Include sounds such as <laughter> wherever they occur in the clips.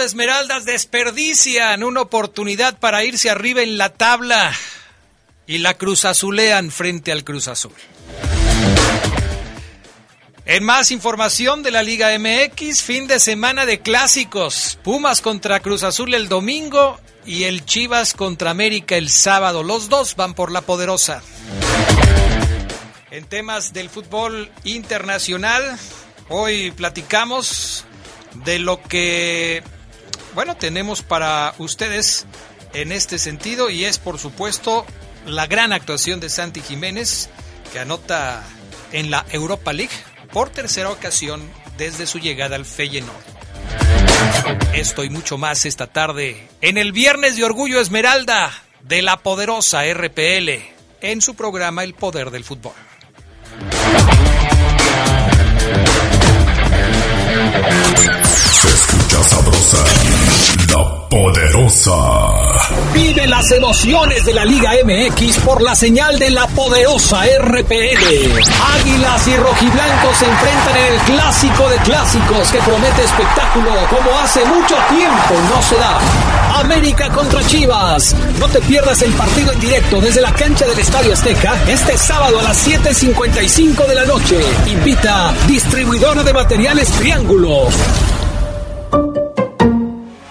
Esmeraldas desperdician una oportunidad para irse arriba en la tabla y la Cruz Azulean frente al Cruz Azul. En más información de la Liga MX, fin de semana de clásicos. Pumas contra Cruz Azul el domingo y el Chivas contra América el sábado. Los dos van por la poderosa. En temas del fútbol internacional, hoy platicamos de lo que, bueno, tenemos para ustedes en este sentido y es, por supuesto, la gran actuación de Santi Jiménez, que anota en la Europa League por tercera ocasión desde su llegada al Feyenoord. Esto y mucho más esta tarde en el Viernes de Orgullo Esmeralda de la poderosa RPL en su programa El Poder del Fútbol. Vive las emociones de la Liga MX por la señal de la poderosa RPL. Águilas y rojiblancos se enfrentan en el clásico de clásicos que promete espectáculo como hace mucho tiempo no se da. América contra Chivas. No te pierdas el partido en directo desde la cancha del Estadio Azteca este sábado a las 7.55 de la noche. Invita distribuidora de materiales Triángulo.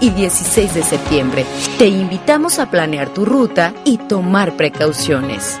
y 16 de septiembre. Te invitamos a planear tu ruta y tomar precauciones.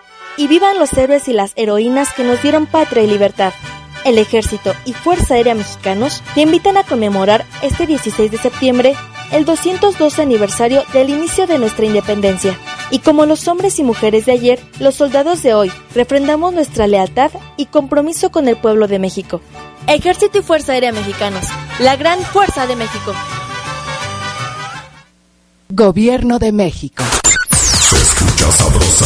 Y vivan los héroes y las heroínas que nos dieron patria y libertad. El Ejército y Fuerza Aérea Mexicanos te invitan a conmemorar este 16 de septiembre el 212 aniversario del inicio de nuestra independencia. Y como los hombres y mujeres de ayer, los soldados de hoy refrendamos nuestra lealtad y compromiso con el pueblo de México. Ejército y Fuerza Aérea Mexicanos, la gran fuerza de México. Gobierno de México. Se escucha sabrosa,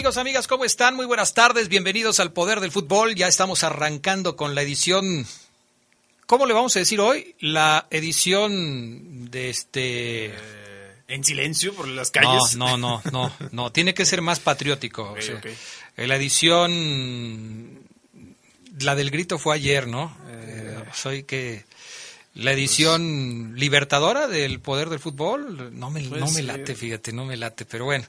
Amigos, amigas? ¿Cómo están? Muy buenas tardes, bienvenidos al Poder del Fútbol. Ya estamos arrancando con la edición, ¿cómo le vamos a decir hoy? La edición de este... En silencio por las calles. No, no, no, <laughs> no, no, tiene que ser más patriótico. o sea, ok. La edición, la del grito fue ayer, ¿no? Eh, soy que la edición libertadora del poder del fútbol. No me, no me ser. late, fíjate, no me late, pero bueno.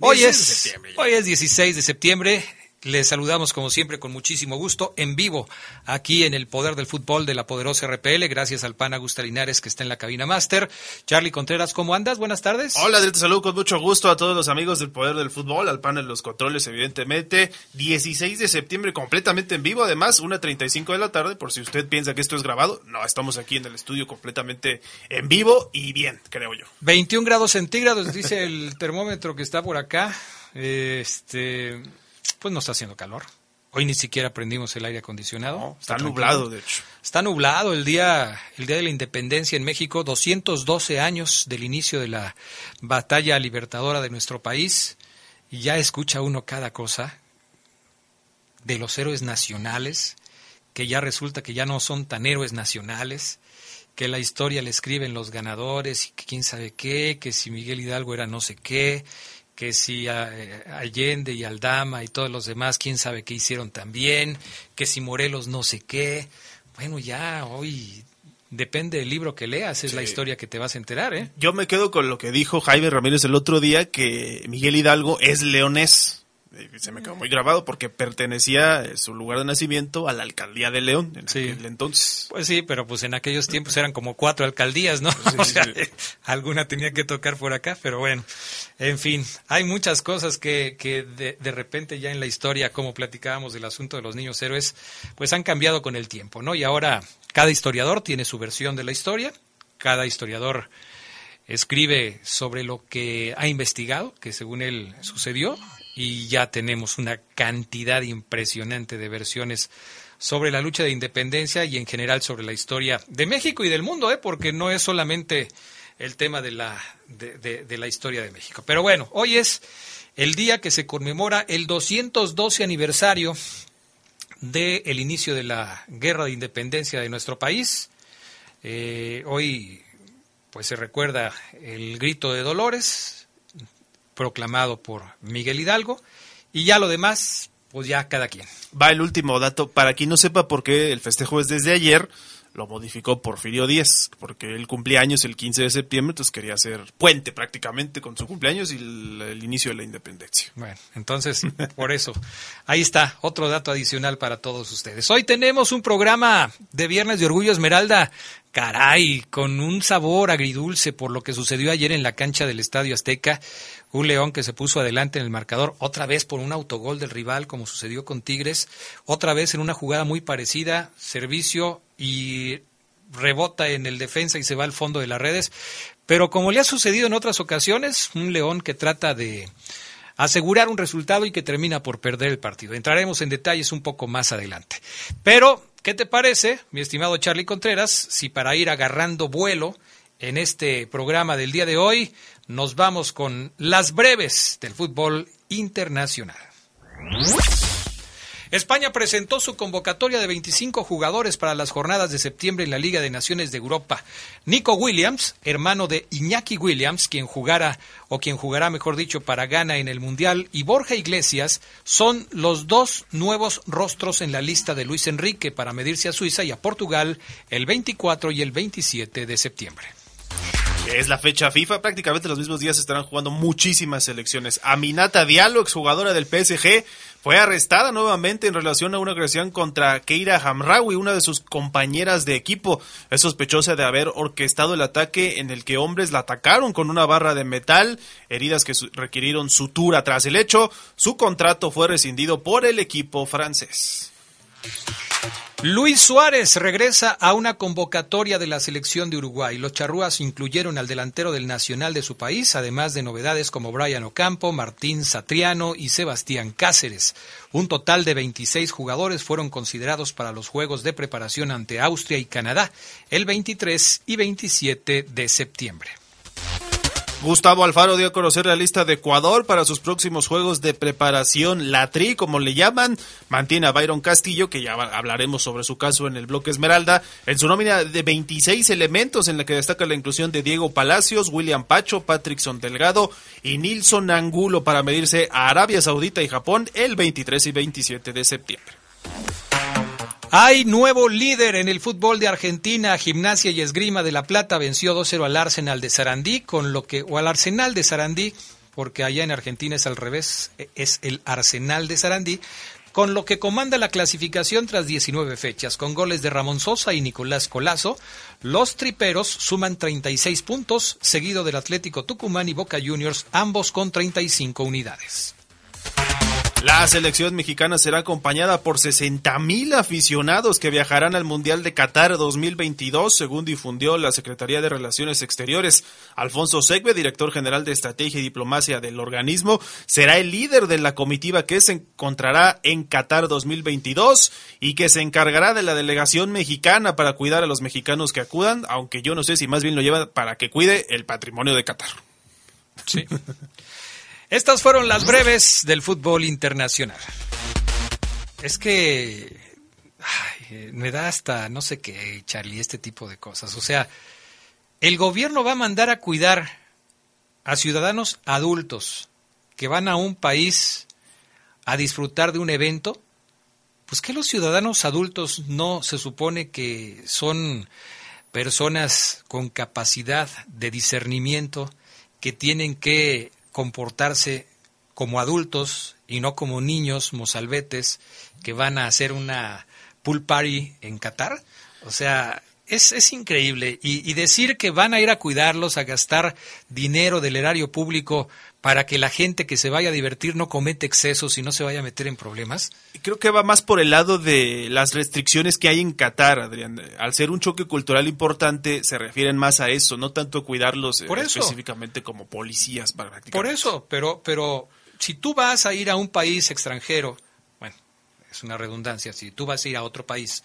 Hoy 16 de es, hoy es 16 de septiembre. Les saludamos como siempre con muchísimo gusto en vivo aquí en el Poder del Fútbol de la poderosa RPL. Gracias al pan Augusta Linares que está en la cabina máster. Charlie Contreras, ¿cómo andas? Buenas tardes. Hola, te saludo con mucho gusto a todos los amigos del Poder del Fútbol, al panel Los Controles, evidentemente. 16 de septiembre, completamente en vivo, además, 1.35 de la tarde, por si usted piensa que esto es grabado. No, estamos aquí en el estudio completamente en vivo y bien, creo yo. 21 grados centígrados, dice el termómetro que está por acá. Este, pues no está haciendo calor. Hoy ni siquiera prendimos el aire acondicionado. Está tranquilo. nublado, de hecho. Está nublado el día, el día de la independencia en México, 212 años del inicio de la batalla libertadora de nuestro país. Y ya escucha uno cada cosa de los héroes nacionales, que ya resulta que ya no son tan héroes nacionales, que la historia le escriben los ganadores y que quién sabe qué, que si Miguel Hidalgo era no sé qué, que si eh, Allende y Aldama y todos los demás, quién sabe qué hicieron también, que si Morelos no sé qué. Bueno, ya hoy depende del libro que leas, es la historia que te vas a enterar, ¿eh? Yo me quedo con lo que dijo Jaime Ramírez el otro día, que Miguel Hidalgo es leonés. Eh, Se me quedó muy grabado porque pertenecía eh, su lugar de nacimiento a la alcaldía de León en aquel entonces. Pues sí, pero pues en aquellos tiempos eran como cuatro alcaldías, ¿no? <laughs> o sea, <laughs> alguna tenía que tocar por acá, pero bueno, en fin, hay muchas cosas que, que de, de repente ya en la historia, como platicábamos del asunto de los niños héroes, pues han cambiado con el tiempo, ¿no? Y ahora cada historiador tiene su versión de la historia, cada historiador escribe sobre lo que ha investigado, que según él sucedió, y ya tenemos una cantidad impresionante de versiones sobre la lucha de independencia y en general sobre la historia de México y del mundo, ¿eh? porque no es solamente el tema de la, de, de- la historia de México. Pero bueno, hoy es el día que se conmemora el 212 aniversario del inicio de la guerra de independencia de nuestro país. Eh, hoy pues se recuerda el grito de Dolores proclamado por Miguel Hidalgo y ya lo demás pues ya cada quien. Va el último dato. Para quien no sepa por qué el festejo es desde ayer, lo modificó Porfirio Díez, porque él cumplía años el 15 de septiembre, entonces quería hacer puente prácticamente con su cumpleaños y el, el inicio de la independencia. Bueno, entonces, <laughs> por eso, ahí está, otro dato adicional para todos ustedes. Hoy tenemos un programa de Viernes de Orgullo Esmeralda, caray, con un sabor agridulce por lo que sucedió ayer en la cancha del Estadio Azteca. Un León que se puso adelante en el marcador, otra vez por un autogol del rival, como sucedió con Tigres, otra vez en una jugada muy parecida, servicio y rebota en el defensa y se va al fondo de las redes. Pero como le ha sucedido en otras ocasiones, un León que trata de asegurar un resultado y que termina por perder el partido. Entraremos en detalles un poco más adelante. Pero, ¿qué te parece, mi estimado Charlie Contreras, si para ir agarrando vuelo en este programa del día de hoy nos vamos con las breves del fútbol internacional? España presentó su convocatoria de 25 jugadores para las jornadas de septiembre en la Liga de Naciones de Europa. Nico Williams, hermano de Iñaki Williams, quien jugara o quien jugará, mejor dicho, para Ghana en el Mundial, y Borja Iglesias son los dos nuevos rostros en la lista de Luis Enrique para medirse a Suiza y a Portugal el 24 y el 27 de septiembre. Es la fecha FIFA, prácticamente los mismos días estarán jugando muchísimas selecciones. Aminata Diallo, exjugadora del PSG, fue arrestada nuevamente en relación a una agresión contra Keira Hamraoui, una de sus compañeras de equipo. Es sospechosa de haber orquestado el ataque en el que hombres la atacaron con una barra de metal, heridas que requirieron sutura. Tras el hecho, su contrato fue rescindido por el equipo francés. Luis Suárez regresa a una convocatoria de la selección de Uruguay. Los charrúas incluyeron al delantero del Nacional de su país, además de novedades como Brian Ocampo, Martín Satriano y Sebastián Cáceres. Un total de 26 jugadores fueron considerados para los Juegos de preparación ante Austria y Canadá el 23 y 27 de septiembre. Gustavo Alfaro dio a conocer la lista de Ecuador para sus próximos juegos de preparación, la TRI, como le llaman. Mantiene a Byron Castillo, que ya hablaremos sobre su caso en el bloque Esmeralda, en su nómina de 26 elementos, en la que destaca la inclusión de Diego Palacios, William Pacho, Patrickson Delgado y Nilson Angulo para medirse a Arabia Saudita y Japón el 23 y 27 de septiembre. Hay nuevo líder en el fútbol de Argentina. Gimnasia y Esgrima de La Plata venció 2-0 al Arsenal de Sarandí, con lo que, o al Arsenal de Sarandí, porque allá en Argentina es al revés, es el Arsenal de Sarandí, con lo que comanda la clasificación tras 19 fechas, con goles de Ramón Sosa y Nicolás Colazo. Los triperos suman 36 puntos, seguido del Atlético Tucumán y Boca Juniors, ambos con 35 unidades. La selección mexicana será acompañada por 60 mil aficionados que viajarán al Mundial de Qatar 2022, según difundió la Secretaría de Relaciones Exteriores. Alfonso Segbe, director general de Estrategia y Diplomacia del organismo, será el líder de la comitiva que se encontrará en Qatar 2022 y que se encargará de la delegación mexicana para cuidar a los mexicanos que acudan, aunque yo no sé si más bien lo lleva para que cuide el patrimonio de Qatar. Sí. <laughs> Estas fueron las breves del fútbol internacional. Es que me da hasta no sé qué, Charlie, este tipo de cosas. O sea, el gobierno va a mandar a cuidar a ciudadanos adultos que van a un país a disfrutar de un evento. Pues que los ciudadanos adultos no se supone que son personas con capacidad de discernimiento que tienen que comportarse como adultos y no como niños mozalbetes que van a hacer una pool party en Qatar. O sea, es, es increíble. Y, y, decir que van a ir a cuidarlos, a gastar dinero del erario público para que la gente que se vaya a divertir no cometa excesos y no se vaya a meter en problemas. Creo que va más por el lado de las restricciones que hay en Qatar, Adrián. Al ser un choque cultural importante, se refieren más a eso, no tanto a cuidarlos por eso. específicamente como policías para. Por eso, pero, pero si tú vas a ir a un país extranjero, bueno, es una redundancia, si tú vas a ir a otro país,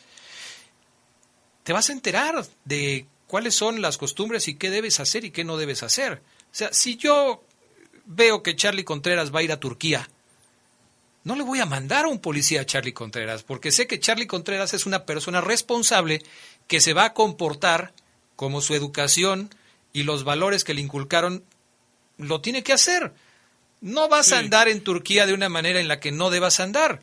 te vas a enterar de cuáles son las costumbres y qué debes hacer y qué no debes hacer. O sea, si yo veo que Charlie Contreras va a ir a Turquía, no le voy a mandar a un policía a Charlie Contreras, porque sé que Charlie Contreras es una persona responsable que se va a comportar como su educación y los valores que le inculcaron lo tiene que hacer. No vas sí. a andar en Turquía de una manera en la que no debas andar.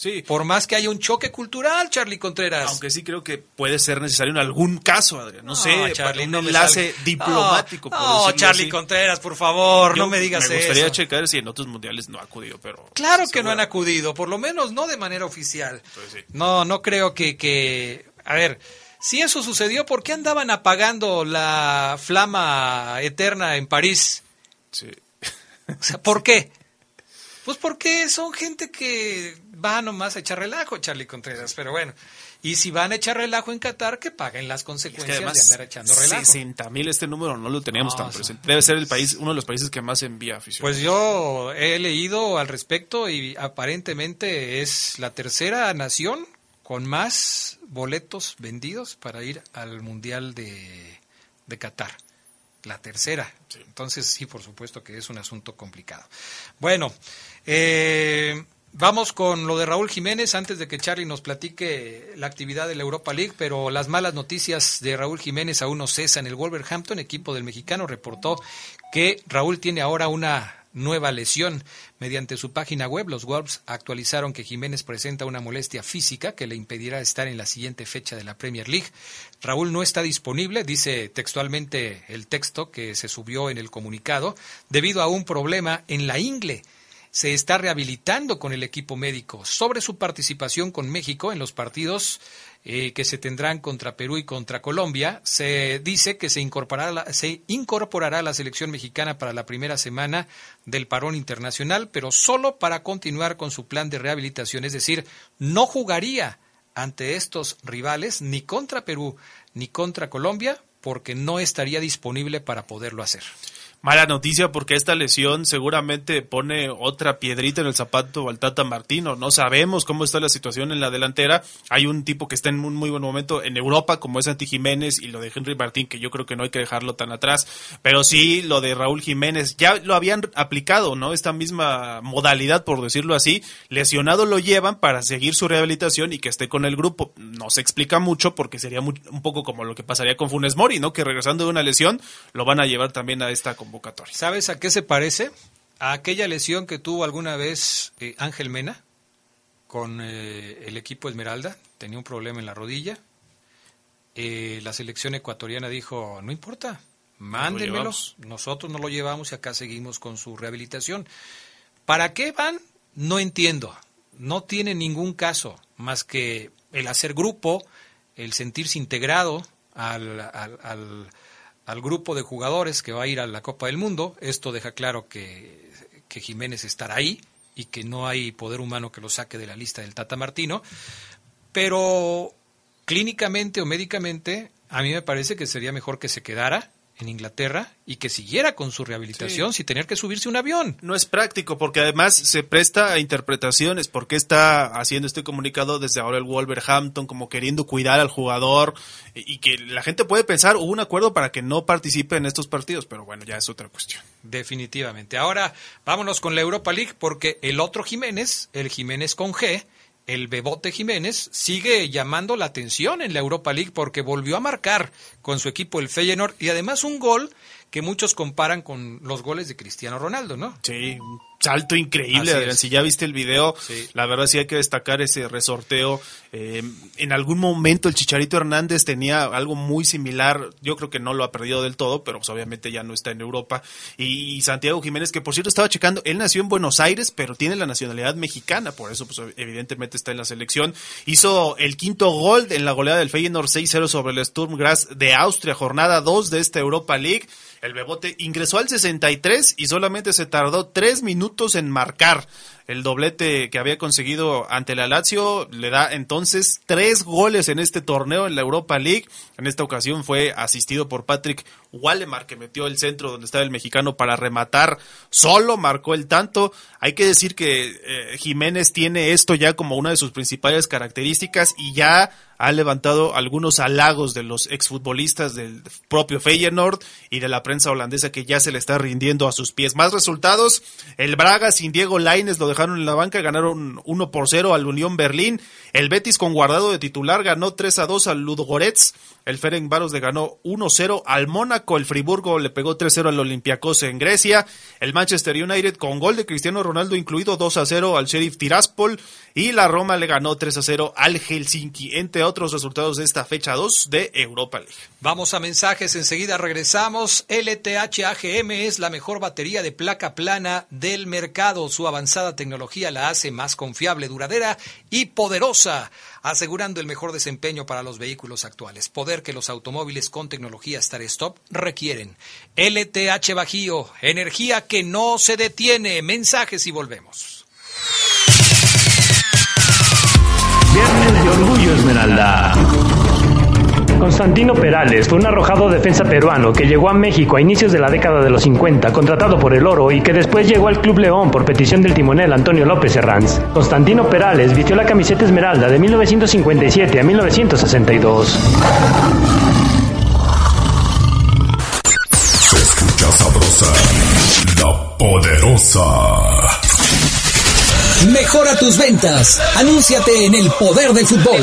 Sí. Por más que haya un choque cultural, Charlie Contreras. Aunque sí creo que puede ser necesario en algún caso, Adrián. No, no sé, Charlie, un no enlace diplomático. No, no Charlie así. Contreras, por favor, Yo no me digas eso. Me gustaría eso. checar si en otros mundiales no ha acudido, pero... Claro que no han acudido, por lo menos no de manera oficial. Pues sí. No, no creo que, que... A ver, si eso sucedió, ¿por qué andaban apagando la flama eterna en París? Sí. O sea, ¿por qué? Pues porque son gente que va nomás a echar relajo, Charlie Contreras, pero bueno. Y si van a echar relajo en Qatar, que paguen las consecuencias es que de andar echando relajo. 60 mil este número no lo teníamos no, tan presente. Debe ser el país, uno de los países que más envía aficionados. Pues yo he leído al respecto y aparentemente es la tercera nación con más boletos vendidos para ir al Mundial de, de Qatar la tercera. Entonces, sí, por supuesto que es un asunto complicado. Bueno, eh, vamos con lo de Raúl Jiménez antes de que Charlie nos platique la actividad de la Europa League, pero las malas noticias de Raúl Jiménez aún no cesan. El Wolverhampton, equipo del mexicano, reportó que Raúl tiene ahora una nueva lesión. Mediante su página web, los Wolves actualizaron que Jiménez presenta una molestia física que le impedirá estar en la siguiente fecha de la Premier League. Raúl no está disponible, dice textualmente el texto que se subió en el comunicado, debido a un problema en la ingle se está rehabilitando con el equipo médico sobre su participación con México en los partidos eh, que se tendrán contra Perú y contra Colombia. Se dice que se incorporará, la, se incorporará a la selección mexicana para la primera semana del parón internacional, pero solo para continuar con su plan de rehabilitación, es decir, no jugaría ante estos rivales ni contra Perú ni contra Colombia porque no estaría disponible para poderlo hacer. Mala noticia porque esta lesión seguramente pone otra piedrita en el zapato al Tata Martino. No sabemos cómo está la situación en la delantera. Hay un tipo que está en un muy buen momento en Europa, como es Santi Jiménez, y lo de Henry Martín, que yo creo que no hay que dejarlo tan atrás. Pero sí, lo de Raúl Jiménez, ya lo habían aplicado, ¿no? Esta misma modalidad, por decirlo así. Lesionado lo llevan para seguir su rehabilitación y que esté con el grupo. No se explica mucho porque sería un poco como lo que pasaría con Funes Mori, ¿no? Que regresando de una lesión lo van a llevar también a esta convocatoria. ¿Sabes a qué se parece? A aquella lesión que tuvo alguna vez eh, Ángel Mena. con eh, el equipo Esmeralda, tenía un problema en la rodilla. Eh, la selección ecuatoriana dijo, no importa, mándenmelo, nosotros no lo llevamos y acá seguimos con su rehabilitación. ¿Para qué van? No entiendo. No tiene ningún caso más que el hacer grupo, el sentirse integrado al, al, al, al grupo de jugadores que va a ir a la Copa del Mundo. Esto deja claro que, Jiménez estará ahí y que no hay poder humano que lo saque de la lista del Tata Martino. Pero clínicamente o médicamente, a mí me parece que sería mejor que se quedara en Inglaterra y que siguiera con su rehabilitación Sí. sin tener que subirse un avión. No es práctico porque además se presta a interpretaciones. ¿Por qué está haciendo este comunicado desde ahora el Wolverhampton como queriendo cuidar al jugador y y que la gente puede pensar hubo un acuerdo para que no participe en estos partidos? Pero bueno, ya es otra cuestión. Definitivamente. Ahora vámonos con la Europa League porque el otro Jiménez, el Jiménez con G, el Bebote Jiménez, sigue llamando la atención en la Europa League porque volvió a marcar con su equipo el Feyenoord y además un gol que muchos comparan con los goles de Cristiano Ronaldo, ¿no? Sí, salto increíble. Adrián. Si ya viste el video, Sí. la verdad sí hay que destacar ese resorteo. Eh, en algún momento el Chicharito Hernández tenía algo muy similar. Yo creo que no lo ha perdido del todo, pero pues, obviamente ya no está en Europa. Y Santiago Jiménez, que por cierto estaba checando, él nació en Buenos Aires, pero tiene la nacionalidad mexicana, por eso pues evidentemente está en la selección. Hizo el quinto gol en la goleada del Feyenoord 6-0 sobre el Sturm Graz de Austria, jornada 2 de esta Europa League. El Bebote ingresó al 63 y solamente se tardó tres en marcar. El doblete que había conseguido ante la Lazio le da entonces tres goles en este torneo en la Europa League. En esta ocasión fue asistido por Patrick Wallemar que metió el centro donde estaba el mexicano para rematar. Solo marcó el tanto. Hay que decir que eh, Jiménez tiene esto ya como una de sus principales características y ya ha levantado algunos halagos de los exfutbolistas del propio Feyenoord y de la prensa holandesa que ya se le está rindiendo a sus pies. Más resultados, el Braga sin Diego Laines lo dejaron en la banca, ganaron 1 por 0 al Unión Berlín. El Betis con guardado de titular ganó 3 a 2 al Ludogorets. El Ferencváros le ganó 1-0 al Mónaco. El Friburgo le pegó 3-0 al Olympiacos en Grecia. El Manchester United con gol de Cristiano Ronaldo incluido 2-0 al Sheriff Tiraspol. Y la Roma le ganó 3-0 al Helsinki, entre otros resultados de esta fecha 2 de Europa League. Vamos a mensajes, enseguida regresamos. LTH AGM es la mejor batería de placa plana del mercado. Su avanzada tecnología la hace más confiable, duradera y poderosa, asegurando el mejor desempeño para los vehículos actuales. Poder que los automóviles con tecnología Star Stop requieren. LTH Bajío, energía que no se detiene. Mensajes y volvemos. Viernes de Orgullo Esmeralda. Constantino Perales fue un arrojado defensa peruano que llegó a México a inicios de la década de los 50, contratado por el Oro y que después llegó al Club León por petición del timonel Antonio López Herranz. Constantino Perales vistió la camiseta Esmeralda de 1957 a 1962. Se escucha sabrosa, la poderosa. Mejora tus ventas. Anúnciate en el poder del fútbol.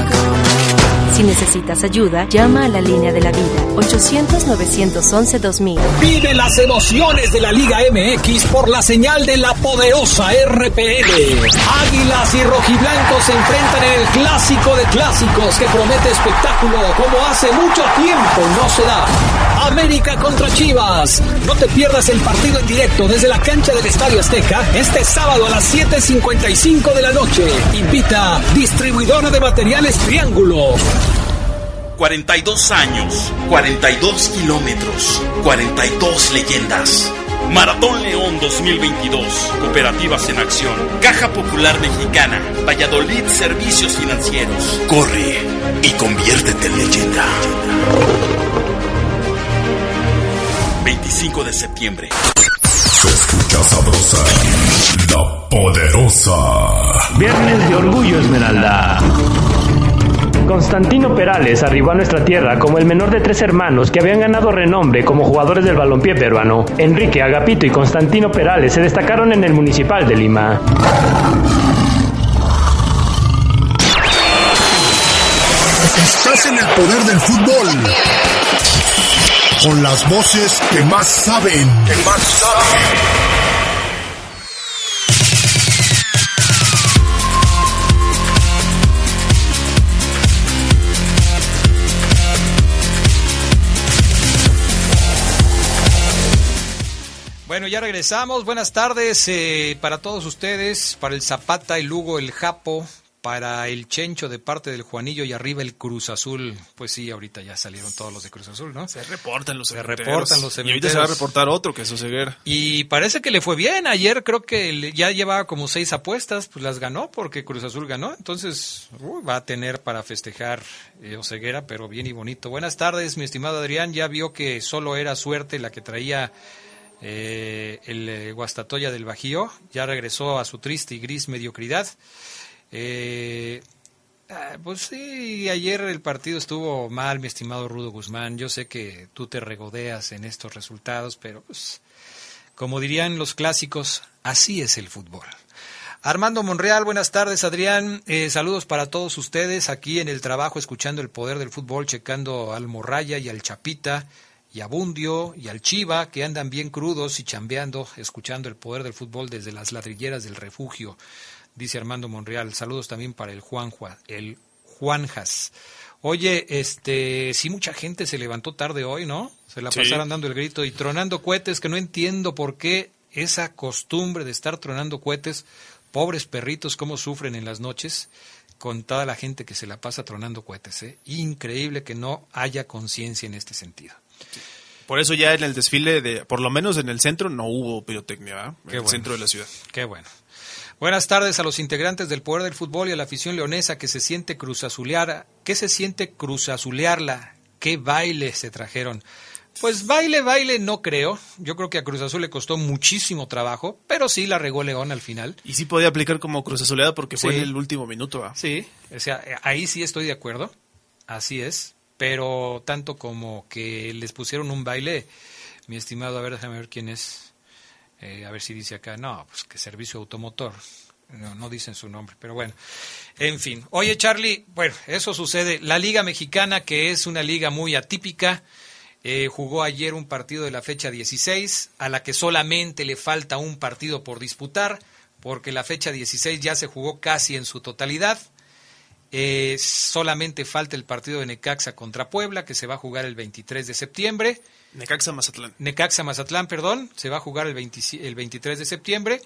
Si necesitas ayuda, llama a la línea de la vida 800-911-2000. Vive las emociones de la Liga MX por la señal de la poderosa RPL. Águilas y rojiblancos se enfrentan en el clásico de clásicos que promete espectáculo como hace mucho tiempo no se da. América contra Chivas. No te pierdas el partido en directo desde la cancha del Estadio Azteca este sábado a las 7.55 de la noche. Invita distribuidora de materiales Triángulo. 42 años, 42 kilómetros, 42 leyendas. Maratón León 2022. Cooperativas en acción. Caja Popular Mexicana. Valladolid Servicios Financieros. Corre y conviértete en leyenda. 25 de septiembre. Se escucha sabrosa, la poderosa. Viernes de Orgullo Esmeralda. Constantino Perales arribó a nuestra tierra como el menor de tres hermanos que habían ganado renombre como jugadores del balompié peruano. Enrique Agapito y Constantino Perales se destacaron en el Municipal de Lima. Estás en el poder del fútbol. Con las voces que más saben. Que más saben. Bueno, ya regresamos. Buenas tardes eh, para todos ustedes, para el Zapata, el Lugo, el Japo, para el Chencho de parte del Juanillo y arriba el Cruz Azul. Pues sí, ahorita ya salieron todos los de Cruz Azul, ¿no? Se reportan los Se cementeros. reportan los Y ahorita cementeros. se va a reportar otro que es Oseguera. Y parece que le fue bien. Ayer creo que ya llevaba como seis apuestas, pues las ganó porque Cruz Azul ganó. Entonces uy, va a tener para festejar eh, Oseguera, pero bien y bonito. Buenas tardes, mi estimado Adrián. Ya vio que solo era suerte la que traía eh, el eh, Guastatoya del Bajío. Ya regresó a su triste y gris mediocridad. Eh, Ah, Pues sí, ayer el partido estuvo mal, mi estimado Rudo Guzmán. Yo sé que tú te regodeas en estos resultados, pero pues, como dirían los clásicos, así es el fútbol. Armando Monreal, buenas tardes, Adrián. Eh, saludos para todos ustedes aquí en el trabajo, escuchando el poder del fútbol, checando al Morraya y al Chapita y a Bundio y al Chiva, que andan bien crudos y chambeando, escuchando el poder del fútbol desde las ladrilleras del refugio dice Armando Monreal. Saludos también para el Juanjua, el Juanjas. Oye, este, sí mucha gente se levantó tarde hoy, ¿no? Se la Sí. pasaron dando el grito y tronando cohetes, que no entiendo por qué esa costumbre de estar tronando cohetes, pobres perritos, cómo sufren en las noches con toda la gente que se la pasa tronando cohetes, ¿eh? Increíble que no haya conciencia en este sentido. Por eso ya en el desfile, de, por lo menos en el centro, no hubo pirotecnia, ¿verdad? En Qué el bueno. centro de la ciudad. Qué bueno. Buenas tardes a los integrantes del Poder del Fútbol y a la afición leonesa que se siente cruzazulear. ¿Qué se siente cruzazulearla? ¿Qué baile se trajeron? Pues baile, baile no creo. Yo creo que a Cruz Azul le costó muchísimo trabajo, pero sí la regó León al final. Y sí podía aplicar como cruz azuleada porque fue Sí. en el último minuto, ¿verdad? Sí, o sea, eh, ahí sí estoy de acuerdo. Así es. Pero tanto como que les pusieron un baile, mi estimado, a ver, déjame ver quién es. Eh, a ver si dice acá, no, pues que servicio automotor. No, no dicen su nombre, pero bueno. En fin. Oye, Charlie, bueno, eso sucede. La Liga Mexicana, que es una liga muy atípica, eh, jugó ayer un partido de la fecha 16, a la que solamente le falta un partido por disputar, porque la fecha 16 ya se jugó casi en su totalidad. Eh, solamente falta el partido de Necaxa contra Puebla, que se va a jugar el 23 de septiembre. Necaxa Mazatlán. Necaxa Mazatlán, perdón, se va a jugar el, 20 el 23 de septiembre,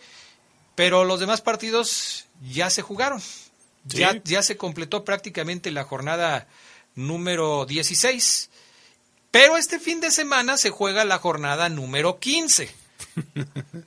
pero los demás partidos ya se jugaron. Sí. Ya, ya se completó prácticamente la jornada número 16. Pero este fin de semana se juega la jornada número 15. <laughs>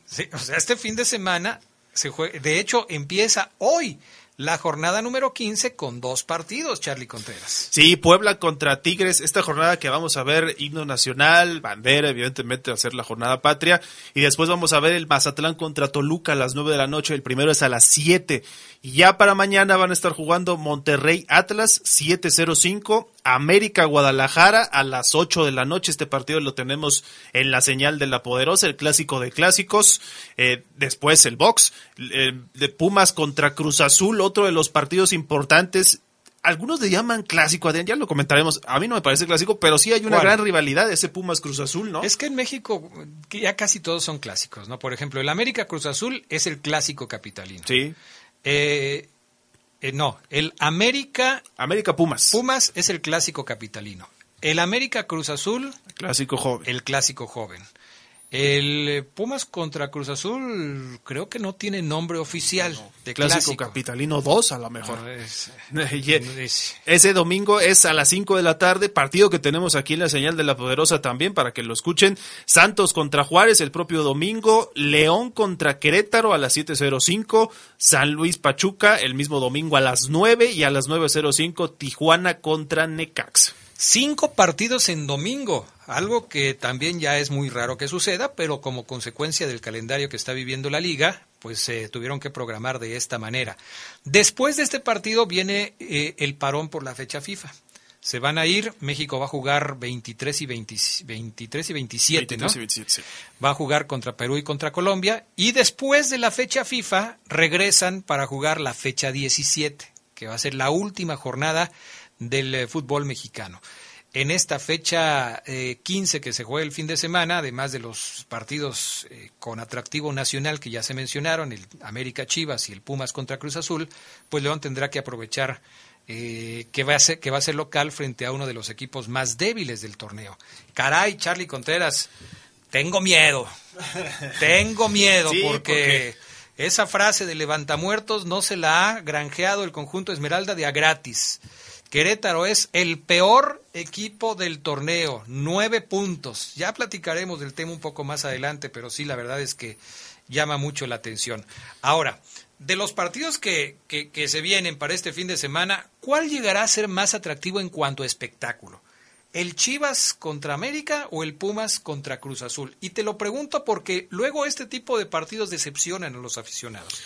Sí, o sea, este fin de semana se juega, de hecho empieza hoy la jornada número 15 con dos partidos, Charlie Contreras. Sí, Puebla contra Tigres, esta jornada que vamos a ver, himno nacional, bandera, evidentemente va a ser la jornada patria, y después vamos a ver el Mazatlán contra Toluca a las 9 de la noche, el primero es a las 7, y ya para mañana van a estar jugando Monterrey Atlas 705, América Guadalajara a las 8 de la noche, este partido lo tenemos en la señal de la poderosa, el clásico de clásicos, eh, después el box, eh, de Pumas contra Cruz Azul, otro de los partidos importantes algunos le llaman clásico, Adrián, ya lo comentaremos. A mí no me parece clásico, pero sí hay una gran rivalidad, ese Pumas Cruz Azul, ¿no? Es que en México ya casi todos son clásicos, ¿no? Por ejemplo, el América Cruz Azul es el clásico capitalino. Sí. Eh, eh, no, el América América Pumas. Pumas es el clásico capitalino. El América Cruz Azul, Clásico joven. el clásico joven. El eh, Pumas contra Cruz Azul creo que no tiene nombre oficial de Clásico, clásico. Capitalino 2 a lo mejor. <laughs> No, es- Y, es- Ese domingo es a las 5 de la tarde, partido que tenemos aquí en la señal de la Poderosa también para que lo escuchen. Santos contra Juárez el propio domingo, León contra Querétaro a las 7.05, San Luis Pachuca el mismo domingo a las 9 y a las 9.05 Tijuana contra Necax. Cinco partidos en domingo, algo que también ya es muy raro que suceda, pero como consecuencia del calendario que está viviendo la liga, pues se tuvieron que programar de esta manera. Después de este partido viene eh, el parón por la fecha FIFA. Se van a ir, México va a jugar 23 y, 20 23 y 27, ¿no? 23 y 27, sí. va a jugar contra Perú y contra Colombia y después de la fecha FIFA regresan para jugar la fecha 17, que va a ser la última jornada del eh, fútbol mexicano. En esta fecha eh, 15 que se juega el fin de semana, además de los partidos eh, con atractivo nacional que ya se mencionaron, el América Chivas y el Pumas contra Cruz Azul, pues León tendrá que aprovechar eh, que, va a ser, que va a ser local frente a uno de los equipos más débiles del torneo. Caray, Charlie Contreras, tengo miedo. Tengo miedo <laughs> Sí, porque, esa frase de levantamuertos no se la ha granjeado el conjunto Esmeralda de a gratis. Querétaro es el peor equipo del torneo, nueve puntos. Ya platicaremos del tema un poco más adelante, pero sí, la verdad es que llama mucho la atención. Ahora, de los partidos que, que, que se vienen para este fin de semana, ¿cuál llegará a ser más atractivo en cuanto a espectáculo? ¿El Chivas contra América o el Pumas contra Cruz Azul? Y te lo pregunto porque luego este tipo de partidos decepcionan a los aficionados.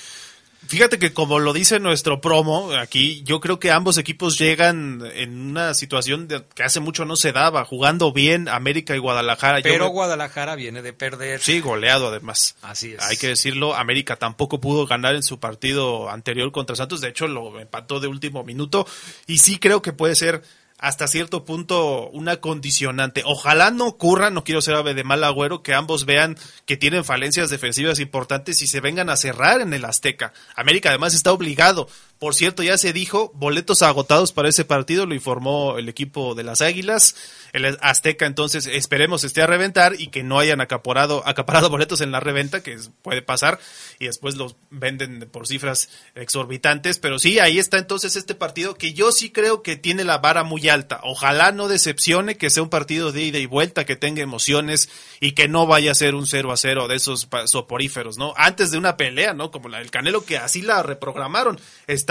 Fíjate que como lo dice nuestro promo aquí, yo creo que ambos equipos llegan en una situación de- que hace mucho no se daba, jugando bien América y Guadalajara. Pero me- Guadalajara viene de perder. Sí, goleado además. Así es. Hay que decirlo, América tampoco pudo ganar en su partido anterior contra Santos, de hecho lo empató de último minuto y sí creo que puede ser hasta cierto punto una condicionante. Ojalá no ocurra, no quiero ser ave de mal agüero, que ambos vean que tienen falencias defensivas importantes y se vengan a cerrar en el Azteca. América además está obligado. Por cierto, ya se dijo, boletos agotados para ese partido, lo informó el equipo de las Águilas. El Azteca entonces esperemos esté a reventar y que no hayan acaparado, acaparado <laughs> boletos en la reventa, que puede pasar, y después los venden por cifras exorbitantes. Pero sí, ahí está entonces este partido que yo sí creo que tiene la vara muy alta. Ojalá no decepcione, que sea un partido de ida y vuelta, que tenga emociones y que no vaya a ser un 0 a 0 de esos soporíferos, ¿no? Antes de una pelea, ¿no? Como la del Canelo, que así la reprogramaron.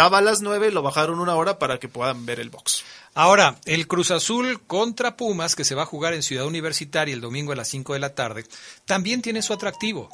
Estaba a las 9, lo bajaron una hora para que puedan ver el box. Ahora, el Cruz Azul contra Pumas, que se va a jugar en Ciudad Universitaria el domingo a las 5 de la tarde, también tiene su atractivo.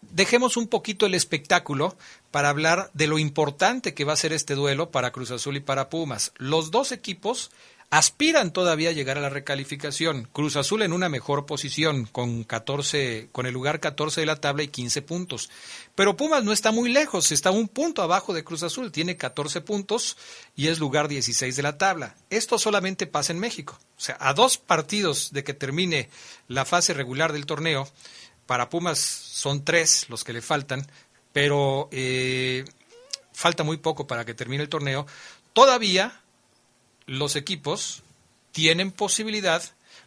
Dejemos un poquito el espectáculo para hablar de lo importante que va a ser este duelo para Cruz Azul y para Pumas. Los dos equipos aspiran todavía a llegar a la recalificación. Cruz Azul en una mejor posición con 14 con el lugar 14 de la tabla y 15 puntos. Pero Pumas no está muy lejos, está un punto abajo de Cruz Azul, tiene 14 puntos y es lugar 16 de la tabla. Esto solamente pasa en México. O sea, a dos partidos de que termine la fase regular del torneo, para Pumas son tres los que le faltan, pero eh, falta muy poco para que termine el torneo. Todavía los equipos tienen posibilidad.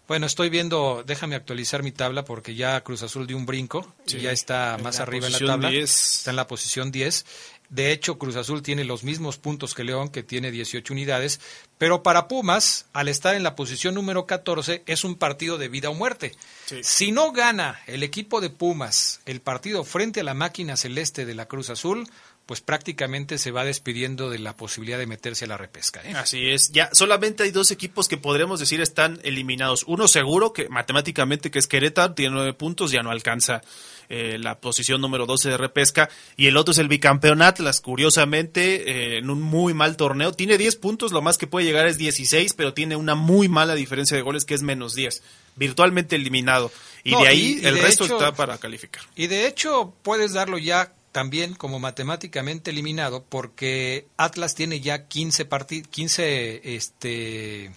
Bueno, estoy viendo, déjame actualizar mi tabla porque ya Cruz Azul dio un brinco y ya está más arriba en la tabla. 10. Está en la posición 10. De hecho, Cruz Azul tiene los mismos puntos que León, que tiene 18 unidades. Pero para Pumas, al estar en la posición número 14, es un partido de vida o muerte. Si no gana el equipo de Pumas el partido frente a la máquina celeste de la Cruz Azul, pues prácticamente se va despidiendo de la posibilidad de meterse a la repesca. ¿eh? Así es. Ya solamente hay dos equipos que podremos decir están eliminados. Uno seguro que matemáticamente que es Querétaro, tiene nueve puntos, ya no alcanza eh, la posición número 12 de repesca. Y el otro es el bicampeón Atlas, curiosamente, eh, en un muy mal torneo. Tiene 10 puntos, lo más que puede llegar es 16, pero tiene una muy mala diferencia de goles que es menos 10. Virtualmente eliminado. Y No, de ahí y- y el de resto hecho- está para calificar. Y de hecho puedes darlo ya también como matemáticamente eliminado porque Atlas tiene ya 15 partidos 15 este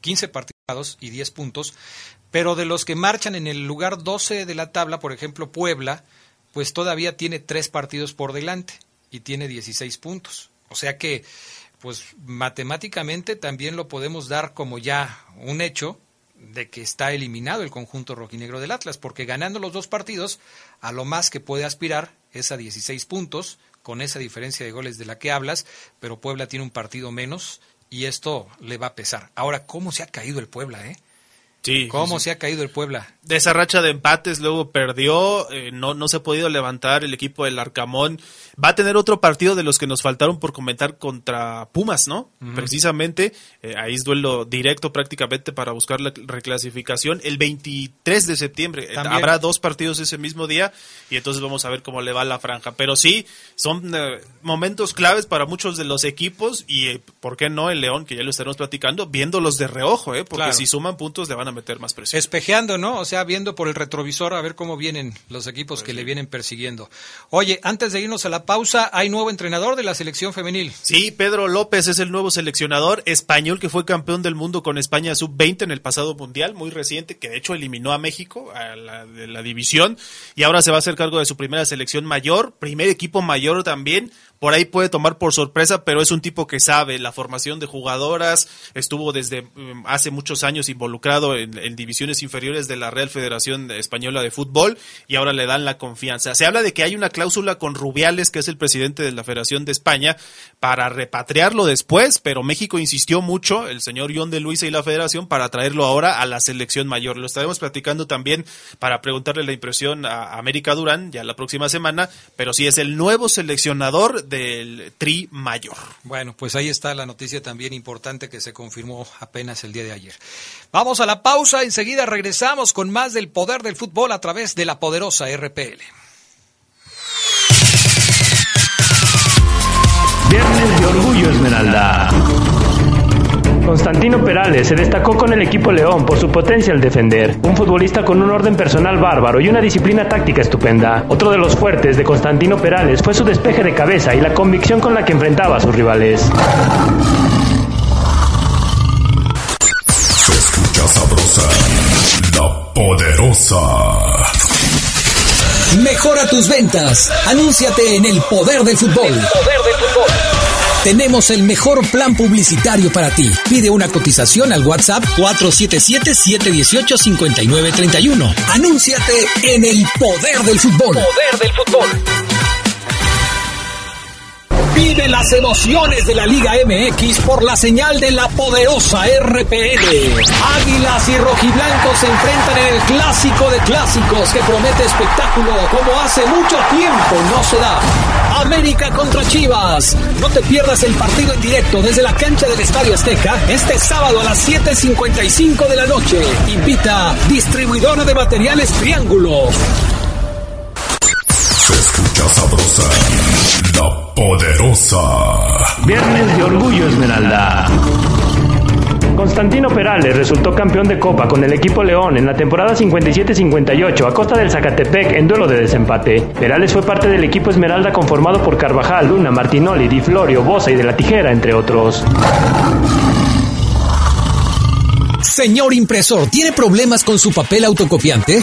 15 partidos y 10 puntos, pero de los que marchan en el lugar 12 de la tabla, por ejemplo, Puebla, pues todavía tiene 3 partidos por delante y tiene 16 puntos. O sea que pues matemáticamente también lo podemos dar como ya un hecho de que está eliminado el conjunto rojinegro del Atlas, porque ganando los dos partidos, a lo más que puede aspirar es a 16 puntos, con esa diferencia de goles de la que hablas, pero Puebla tiene un partido menos y esto le va a pesar. Ahora, ¿cómo se ha caído el Puebla, eh? Sí, ¿Cómo sí. se ha caído el Puebla? De esa racha de empates, luego perdió, eh, no, no se ha podido levantar el equipo del Arcamón. Va a tener otro partido de los que nos faltaron por comentar contra Pumas, ¿no? Precisamente, eh, ahí es duelo directo prácticamente para buscar la reclasificación. El 23 de septiembre eh, También. habrá dos partidos ese mismo día y entonces vamos a ver cómo le va la franja. Pero sí, son eh, momentos claves para muchos de los equipos y, ¿por qué no el León, que ya lo estaremos platicando, viéndolos de reojo, ¿eh? Porque Claro. si suman puntos le van a meter más presión. Espejeando, ¿no? O sea, viendo por el retrovisor a ver cómo vienen los equipos que le vienen persiguiendo. Oye, antes de irnos a la pausa, hay nuevo entrenador de la selección femenil. Sí, Pedro López es el nuevo seleccionador español que fue campeón del mundo con España sub-20 en el pasado mundial, muy reciente, que de hecho eliminó a México a la, de la división y ahora se va a hacer cargo de su primera selección mayor, primer equipo mayor también. Por ahí puede tomar por sorpresa, pero es un tipo que sabe la formación de jugadoras, estuvo desde mm, hace muchos años involucrado en, divisiones inferiores de la Real Federación Española de Fútbol y ahora le dan la confianza. Se habla de que hay una cláusula con Rubiales, que es el presidente de la Federación de España, para repatriarlo después, pero México insistió mucho, el señor John de Luisa y la Federación, para traerlo ahora a la selección mayor. Lo estaremos platicando también para preguntarle la impresión a América Durán ya la próxima semana, pero sí es el nuevo seleccionador del Tri Mayor. Bueno, pues ahí está la noticia también importante que se confirmó apenas el día de ayer. Vamos a la pausa, enseguida regresamos con más del poder del fútbol a través de la poderosa RPL. Viernes de Orgullo Esmeralda. Constantino Perales se destacó con el equipo León por su potencia al defender, un futbolista con un orden personal bárbaro y una disciplina táctica estupenda. Otro de los fuertes de Constantino Perales fue su despeje de cabeza y la convicción con la que enfrentaba a sus rivales. Mejora tus ventas. Anúnciate en el poder del fútbol. poder del fútbol. Tenemos el mejor plan publicitario para ti. Pide una cotización al WhatsApp 477-718-5931. Anúnciate en el poder del fútbol. Poder del fútbol. Vive las emociones de la Liga MX por la señal de la poderosa RPL. Águilas y rojiblancos se enfrentan en el clásico de clásicos que promete espectáculo como hace mucho tiempo no se da. América contra Chivas. No te pierdas el partido en directo desde la cancha del Estadio Azteca este sábado a las 7.55 de la noche. Invita distribuidora de materiales Triángulo. Escucha sabrosa, la poderosa. Viernes de Orgullo Esmeralda. Constantino Perales resultó campeón de Copa con el equipo León en la temporada 57-58 a costa del Zacatepec en duelo de desempate. Perales fue parte del equipo Esmeralda conformado por Carvajal, Luna, Martinoli, Di Florio, Bosa y de la Tijera, entre otros. Señor impresor, ¿tiene problemas con su papel autocopiante?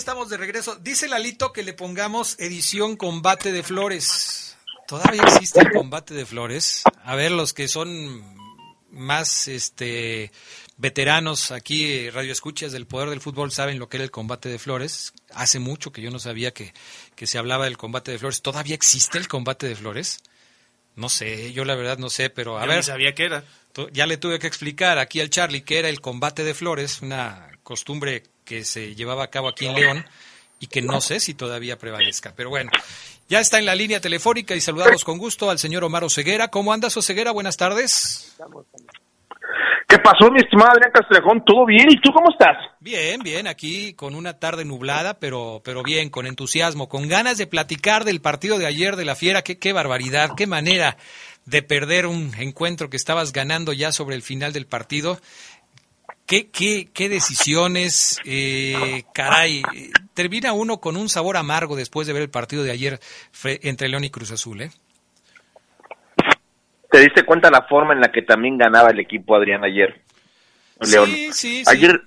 Estamos de regreso. Dice Lalito que le pongamos edición combate de flores. ¿Todavía existe el combate de flores? A ver, los que son más este veteranos aquí, radio escuchas del poder del fútbol, saben lo que era el combate de flores. Hace mucho que yo no sabía que, que se hablaba del combate de flores. ¿Todavía existe el combate de flores? No sé, yo la verdad no sé, pero a Yo ver. ni sabía que era. Ya le tuve que explicar aquí al Charlie que era el combate de flores, una costumbre que se llevaba a cabo aquí en León y que no sé si todavía prevalezca. Pero bueno, ya está en la línea telefónica y saludamos con gusto al señor Omar Oseguera. ¿Cómo andas, Oseguera? Buenas tardes. ¿Qué pasó, mi estimada Adrián Castrejón? ¿Todo bien? ¿Y tú cómo estás? Bien, bien, aquí con una tarde nublada, pero, pero bien, con entusiasmo, con ganas de platicar del partido de ayer de la Fiera. Qué, qué barbaridad, qué manera de perder un encuentro que estabas ganando ya sobre el final del partido. ¿Qué, qué, qué decisiones? Eh, caray, termina uno con un sabor amargo después de ver el partido de ayer entre León y Cruz Azul, ¿eh? ¿Te diste cuenta la forma en la que también ganaba el equipo Adrián ayer? León. Sí, sí, ayer,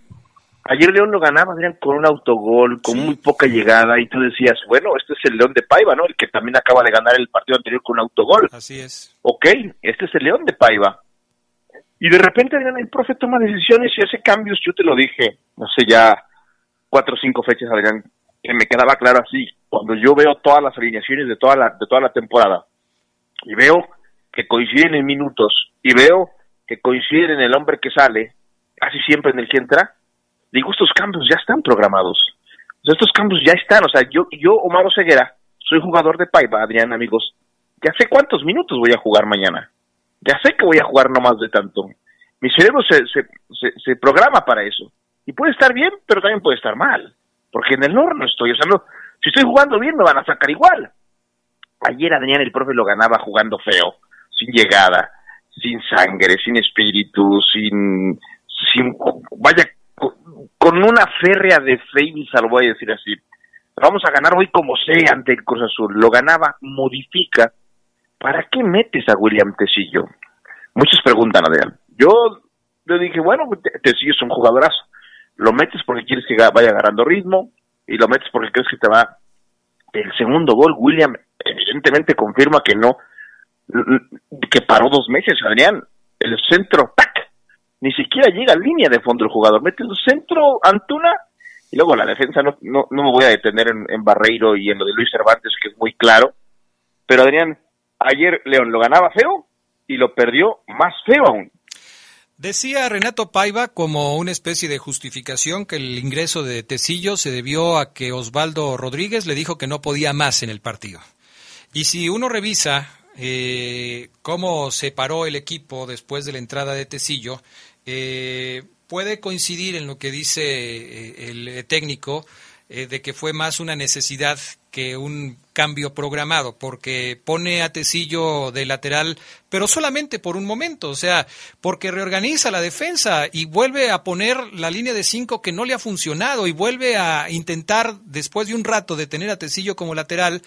Ayer León lo ganaba, Adrián, con un autogol, con muy poca llegada, y tú decías, bueno, este es el León de Paiva, ¿no? El que también acaba de ganar el partido anterior con un autogol. Así es. Ok, este es el León de Paiva. Y de repente, el profe toma decisiones y hace cambios. Yo te lo dije, no sé, ya cuatro o cinco fechas, Adrián, que me quedaba claro así. Cuando yo veo todas las alineaciones de toda la, de toda la temporada y veo que coinciden en minutos y veo que coinciden en el hombre que sale, casi siempre en el que entra, digo, estos cambios ya están programados. estos cambios ya están. O sea, yo, yo Omar Ceguera, soy jugador de Paiva, Adrián, amigos. Ya sé cuántos minutos voy a jugar mañana ya sé que voy a jugar no más de tanto. Mi cerebro se, se, se, programa para eso. Y puede estar bien, pero también puede estar mal. Porque en el horno estoy. O sea, no, si estoy jugando bien, me van a sacar igual. Ayer Adrián el profe lo ganaba jugando feo, sin llegada, sin sangre, sin espíritu, sin, sin vaya, con una férrea defensa, lo voy a decir así. Vamos a ganar hoy como sea ante el Cruz Azul. Lo ganaba, modifica, ¿para qué metes a William Tecillo? Muchos preguntan, Adrián. Yo le dije, bueno, Tecillo es un jugadorazo. Lo metes porque quieres que vaya agarrando ritmo y lo metes porque crees que te va. El segundo gol, William evidentemente confirma que no, que paró dos meses, Adrián. El centro, ¡tac! Ni siquiera llega a línea de fondo el jugador. Mete el centro, Antuna, y luego la defensa, no, no, me voy a detener en, en Barreiro y en lo de Luis Cervantes, que es muy claro. Pero Adrián, Ayer León lo ganaba feo y lo perdió más feo aún. Decía Renato Paiva como una especie de justificación que el ingreso de Tecillo se debió a que Osvaldo Rodríguez le dijo que no podía más en el partido. Y si uno revisa eh, cómo se paró el equipo después de la entrada de Tecillo, eh, puede coincidir en lo que dice eh, el técnico de que fue más una necesidad que un cambio programado, porque pone a Tecillo de lateral, pero solamente por un momento, o sea, porque reorganiza la defensa y vuelve a poner la línea de cinco que no le ha funcionado y vuelve a intentar, después de un rato de tener a Tecillo como lateral,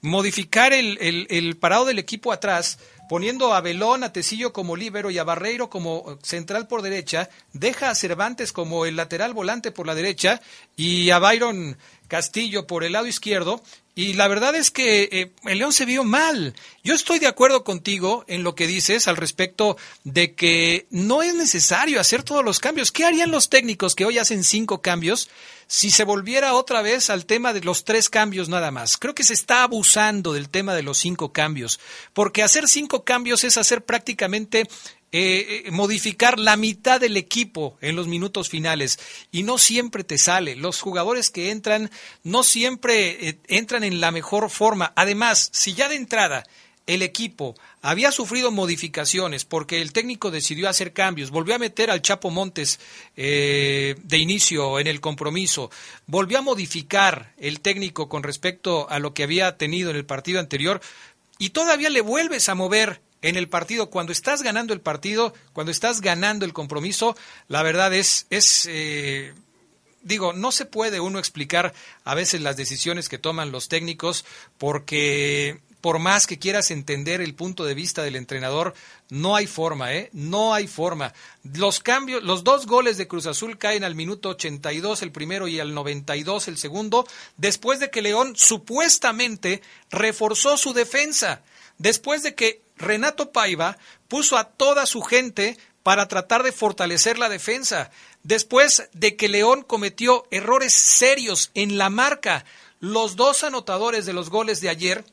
modificar el, el, el parado del equipo atrás poniendo a Belón, a Tecillo como líbero y a Barreiro como central por derecha, deja a Cervantes como el lateral volante por la derecha y a Byron Castillo por el lado izquierdo. Y la verdad es que eh, el León se vio mal. Yo estoy de acuerdo contigo en lo que dices al respecto de que no es necesario hacer todos los cambios. ¿Qué harían los técnicos que hoy hacen cinco cambios si se volviera otra vez al tema de los tres cambios nada más. Creo que se está abusando del tema de los cinco cambios, porque hacer cinco cambios es hacer prácticamente eh, eh, modificar la mitad del equipo en los minutos finales y no siempre te sale. Los jugadores que entran no siempre eh, entran en la mejor forma. Además, si ya de entrada el equipo. Había sufrido modificaciones porque el técnico decidió hacer cambios, volvió a meter al Chapo Montes eh, de inicio en el compromiso, volvió a modificar el técnico con respecto a lo que había tenido en el partido anterior. Y todavía le vuelves a mover en el partido. Cuando estás ganando el partido, cuando estás ganando el compromiso, la verdad es es eh, digo, no se puede uno explicar a veces las decisiones que toman los técnicos porque por más que quieras entender el punto de vista del entrenador, no hay forma, ¿eh? No hay forma. Los cambios, los dos goles de Cruz Azul caen al minuto 82 el primero y al 92 el segundo, después de que León supuestamente reforzó su defensa, después de que Renato Paiva puso a toda su gente para tratar de fortalecer la defensa, después de que León cometió errores serios en la marca. Los dos anotadores de los goles de ayer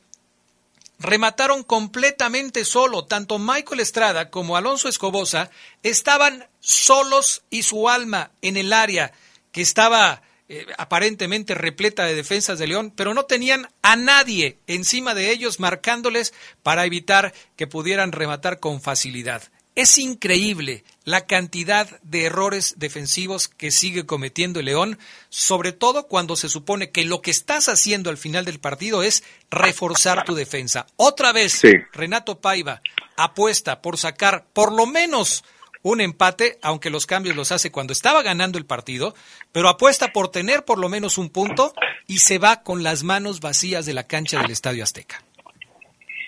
remataron completamente solo. Tanto Michael Estrada como Alonso Escobosa estaban solos y su alma en el área que estaba eh, aparentemente repleta de defensas de León, pero no tenían a nadie encima de ellos marcándoles para evitar que pudieran rematar con facilidad. Es increíble la cantidad de errores defensivos que sigue cometiendo el León, sobre todo cuando se supone que lo que estás haciendo al final del partido es reforzar tu defensa. Otra vez, Renato Paiva apuesta por sacar por lo menos un empate, aunque los cambios los hace cuando estaba ganando el partido, pero apuesta por tener por lo menos un punto y se va con las manos vacías de la cancha del Estadio Azteca.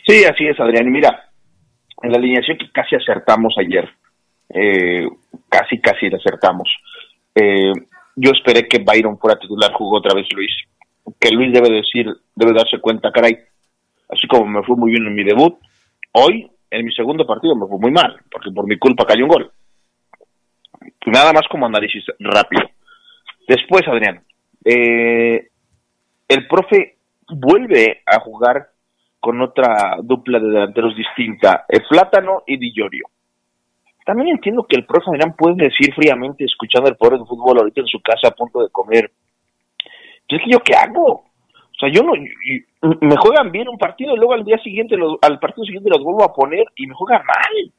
Sí, así es, Adrián. Y mira, en la alineación que casi acertamos ayer, eh, casi, casi la acertamos. Eh, yo esperé que Byron fuera titular, jugó otra vez Luis. Que Luis debe decir, debe darse cuenta, caray, así como me fue muy bien en mi debut, hoy, en mi segundo partido, me fue muy mal, porque por mi culpa cayó un gol. Nada más como análisis rápido. Después, Adrián, eh, el profe vuelve a jugar con otra dupla de delanteros distinta, el Plátano y Di También entiendo que el profe Adrián puede decir fríamente, escuchando el poder del fútbol ahorita en su casa a punto de comer, ¿es que yo qué hago? O sea, yo no, me juegan bien un partido y luego al día siguiente, al partido siguiente los vuelvo a poner y me juegan mal.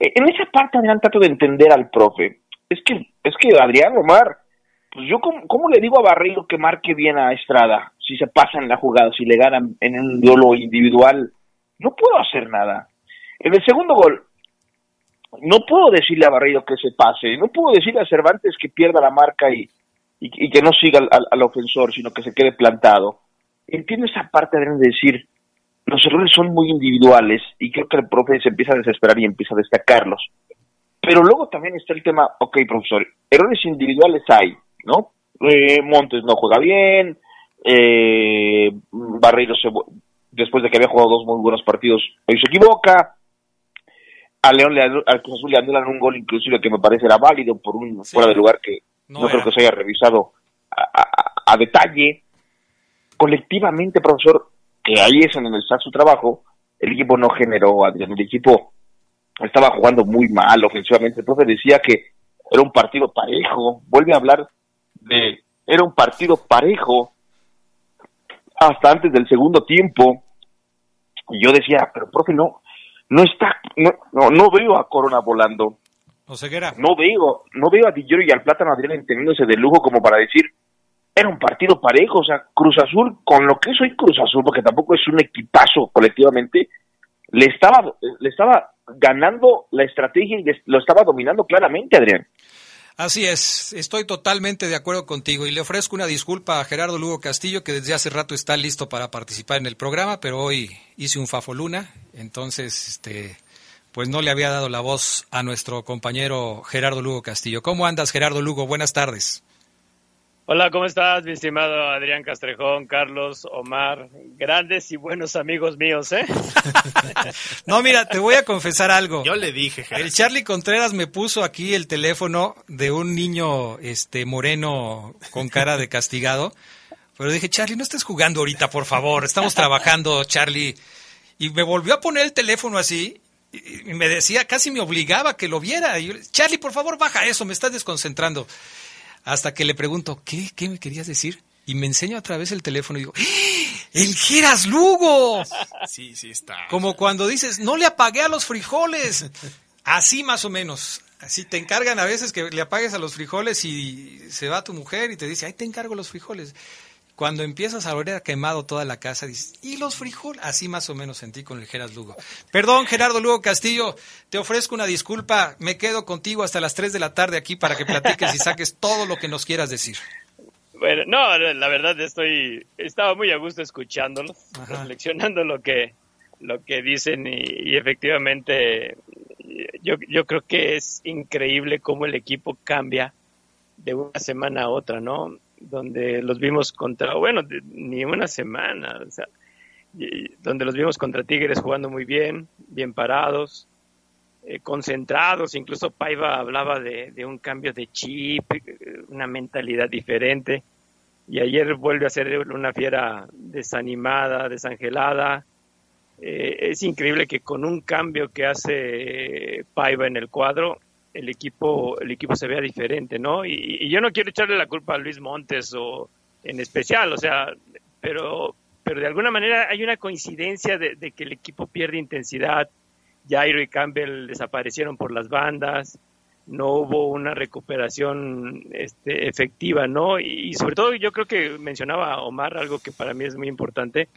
E, en esa parte, Adrián, trato de entender al profe. Es que, es que Adrián Omar, pues yo, ¿cómo, le digo a Barreiro que marque bien a Estrada? Si se pasa en la jugada, si le ganan en un duelo individual, no puedo hacer nada. En el segundo gol, no puedo decirle a Barreiro que se pase, no puedo decirle a Cervantes que pierda la marca y, y, que no siga al, ofensor, sino que se quede plantado. Entiendo esa parte de decir, los errores son muy individuales y creo que el profe se empieza a desesperar y empieza a destacarlos. Pero luego también está el tema, ok, profesor, errores individuales hay, ¿no? Eh, Montes no juega bien, eh, Barreiro después de que había jugado dos muy buenos partidos, hoy se equivoca, a León le, al Cruz Azul le anulan un gol inclusive que me parece era válido por un fuera de lugar que no, creo que se haya revisado a, detalle. Colectivamente, profesor, que ahí es en donde está su trabajo, el equipo no generó, Adrián, el equipo estaba jugando muy mal ofensivamente. El profe decía que era un partido parejo, vuelve a hablar de, era un partido parejo hasta antes del segundo tiempo. Y yo decía, pero profe, no, no está, no, no, no veo a Corona volando. No veo, no veo a Di y al Plátano Adrián teniéndose de lujo como para decir, era un partido parejo, o sea, Cruz Azul, con lo que es hoy Cruz Azul, porque tampoco es un equipazo colectivamente, le estaba, le estaba ganando la estrategia y lo estaba dominando claramente, Adrián. Así es, estoy totalmente de acuerdo contigo y le ofrezco una disculpa a Gerardo Lugo Castillo, que desde hace rato está listo para participar en el programa, pero hoy hice un fafoluna, entonces este pues no le había dado la voz a nuestro compañero Gerardo Lugo Castillo. ¿Cómo andas, Gerardo Lugo? Buenas tardes. Hola, ¿cómo estás, mi estimado Adrián Castrejón, Carlos, Omar? Grandes y buenos amigos míos, ¿eh? <laughs> no, mira, te voy a confesar algo. Yo le dije, El Charlie Contreras me puso aquí el teléfono de un niño este moreno con cara de castigado. Pero dije, Charlie, no estés jugando ahorita, por favor. Estamos trabajando, Charlie. Y me volvió a poner el teléfono así y me decía, casi me obligaba a que lo viera. Y Charlie, por favor, baja eso, me estás desconcentrando. Hasta que le pregunto, ¿qué? ¿Qué me querías decir? Y me enseña otra vez el teléfono y digo, ¡Ah! ¡El Geras Lugo! <laughs> Sí, sí está. Como cuando dices, no le apagué a los frijoles. Así más o menos. Así te encargan a veces que le apagues a los frijoles y se va tu mujer y te dice, ahí te encargo los frijoles. Cuando empiezas a oler quemado toda la casa, dices, ¿y los frijoles? Así más o menos sentí con el Geras Lugo. Perdón, Gerardo Lugo Castillo, te ofrezco una disculpa. Me quedo contigo hasta las 3 de la tarde aquí para que platiques y saques todo lo que nos quieras decir. Bueno, no, la verdad estoy, estaba muy a gusto escuchándolo, reflexionando lo que, lo que dicen y, efectivamente yo, yo creo que es increíble cómo el equipo cambia de una semana a otra, ¿no? Donde los vimos contra, bueno, ni una semana, o sea, donde los vimos contra Tigres jugando muy bien, bien parados, eh, concentrados, incluso Paiva hablaba de, un cambio de chip, una mentalidad diferente, y ayer vuelve a ser una fiera desanimada, desangelada, eh, es increíble que con un cambio que hace Paiva en el cuadro, el equipo, el equipo se vea diferente, ¿no? Y, yo no quiero echarle la culpa a Luis Montes o en especial, o sea, pero, pero de alguna manera hay una coincidencia de, que el equipo pierde intensidad. Jairo y Campbell desaparecieron por las bandas, no hubo una recuperación este, efectiva, ¿no? Y, sobre todo yo creo que mencionaba Omar algo que para mí es muy importante,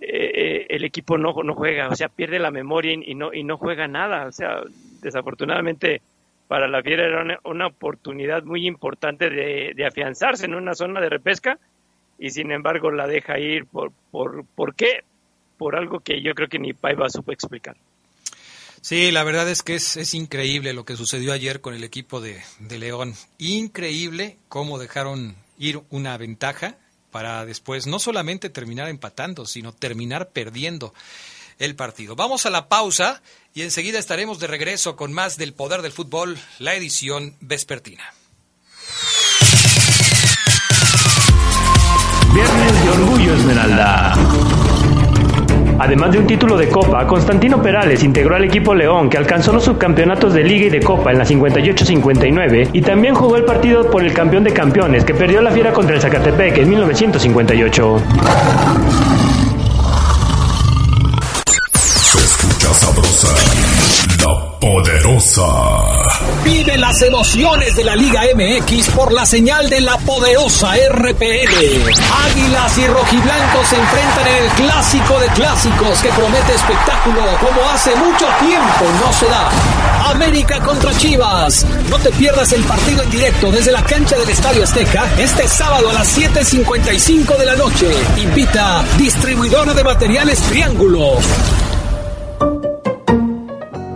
eh, el equipo no, no juega, o sea, pierde la memoria y no, y no juega nada, o sea, desafortunadamente para la Fiera era una, una oportunidad muy importante de, de, afianzarse en una zona de repesca y sin embargo la deja ir por, por, ¿por qué? Por algo que yo creo que ni Paiva supo explicar. Sí, la verdad es que es, es, increíble lo que sucedió ayer con el equipo de, de, León. Increíble cómo dejaron ir una ventaja para después no solamente terminar empatando, sino terminar perdiendo el partido. Vamos a la pausa y enseguida estaremos de regreso con más del poder del fútbol, la edición vespertina. Viernes de Orgullo Esmeralda. Además de un título de Copa, Constantino Perales integró al equipo León, que alcanzó los subcampeonatos de Liga y de Copa en la 58-59, y también jugó el partido por el campeón de campeones, que perdió la fiera contra el Zacatepec en 1958. Poderosa. Vive las emociones de la Liga MX por la señal de la poderosa RPL. Águilas y rojiblancos se enfrentan en el clásico de clásicos que promete espectáculo como hace mucho tiempo no se da. América contra Chivas. No te pierdas el partido en directo desde la cancha del Estadio Azteca este sábado a las 7.55 de la noche. Invita distribuidora de materiales Triángulo.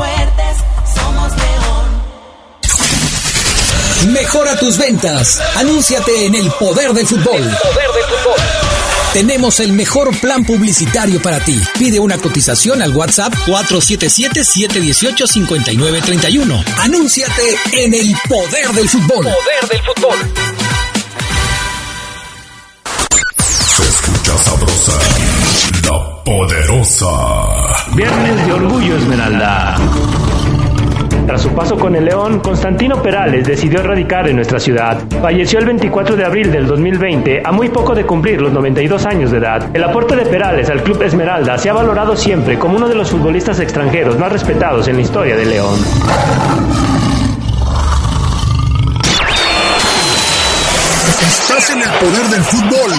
Fuertes, somos León. Mejora tus ventas. Anúnciate en el poder del fútbol. El poder del fútbol. Tenemos el mejor plan publicitario para ti. Pide una cotización al WhatsApp 477-718-5931. Anúnciate en el poder del fútbol. Poder del fútbol. Se escucha sabrosa, la poderosa. Viernes de Orgullo Esmeralda. Tras su paso con el León, Constantino Perales decidió radicar en nuestra ciudad. Falleció el 24 de abril del 2020, a muy poco de cumplir los 92 años de edad. El aporte de Perales al Club Esmeralda se ha valorado siempre como uno de los futbolistas extranjeros más respetados en la historia de León. Estás en el poder del fútbol.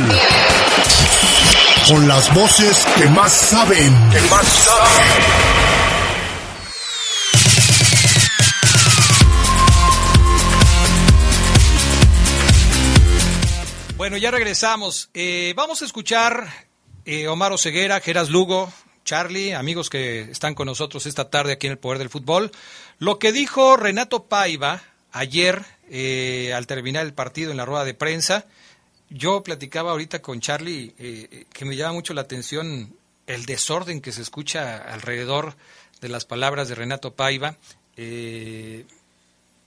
Con las voces que más saben. Que más saben. Bueno, ya regresamos. Eh, vamos a escuchar eh, Omar Oseguera, Geras Lugo, Charlie, amigos que están con nosotros esta tarde aquí en el Poder del Fútbol. Lo que dijo Renato Paiva ayer eh, al terminar el partido en la rueda de prensa. Yo platicaba ahorita con Charlie eh, que me llama mucho la atención el desorden que se escucha alrededor de las palabras de Renato Paiva. Eh,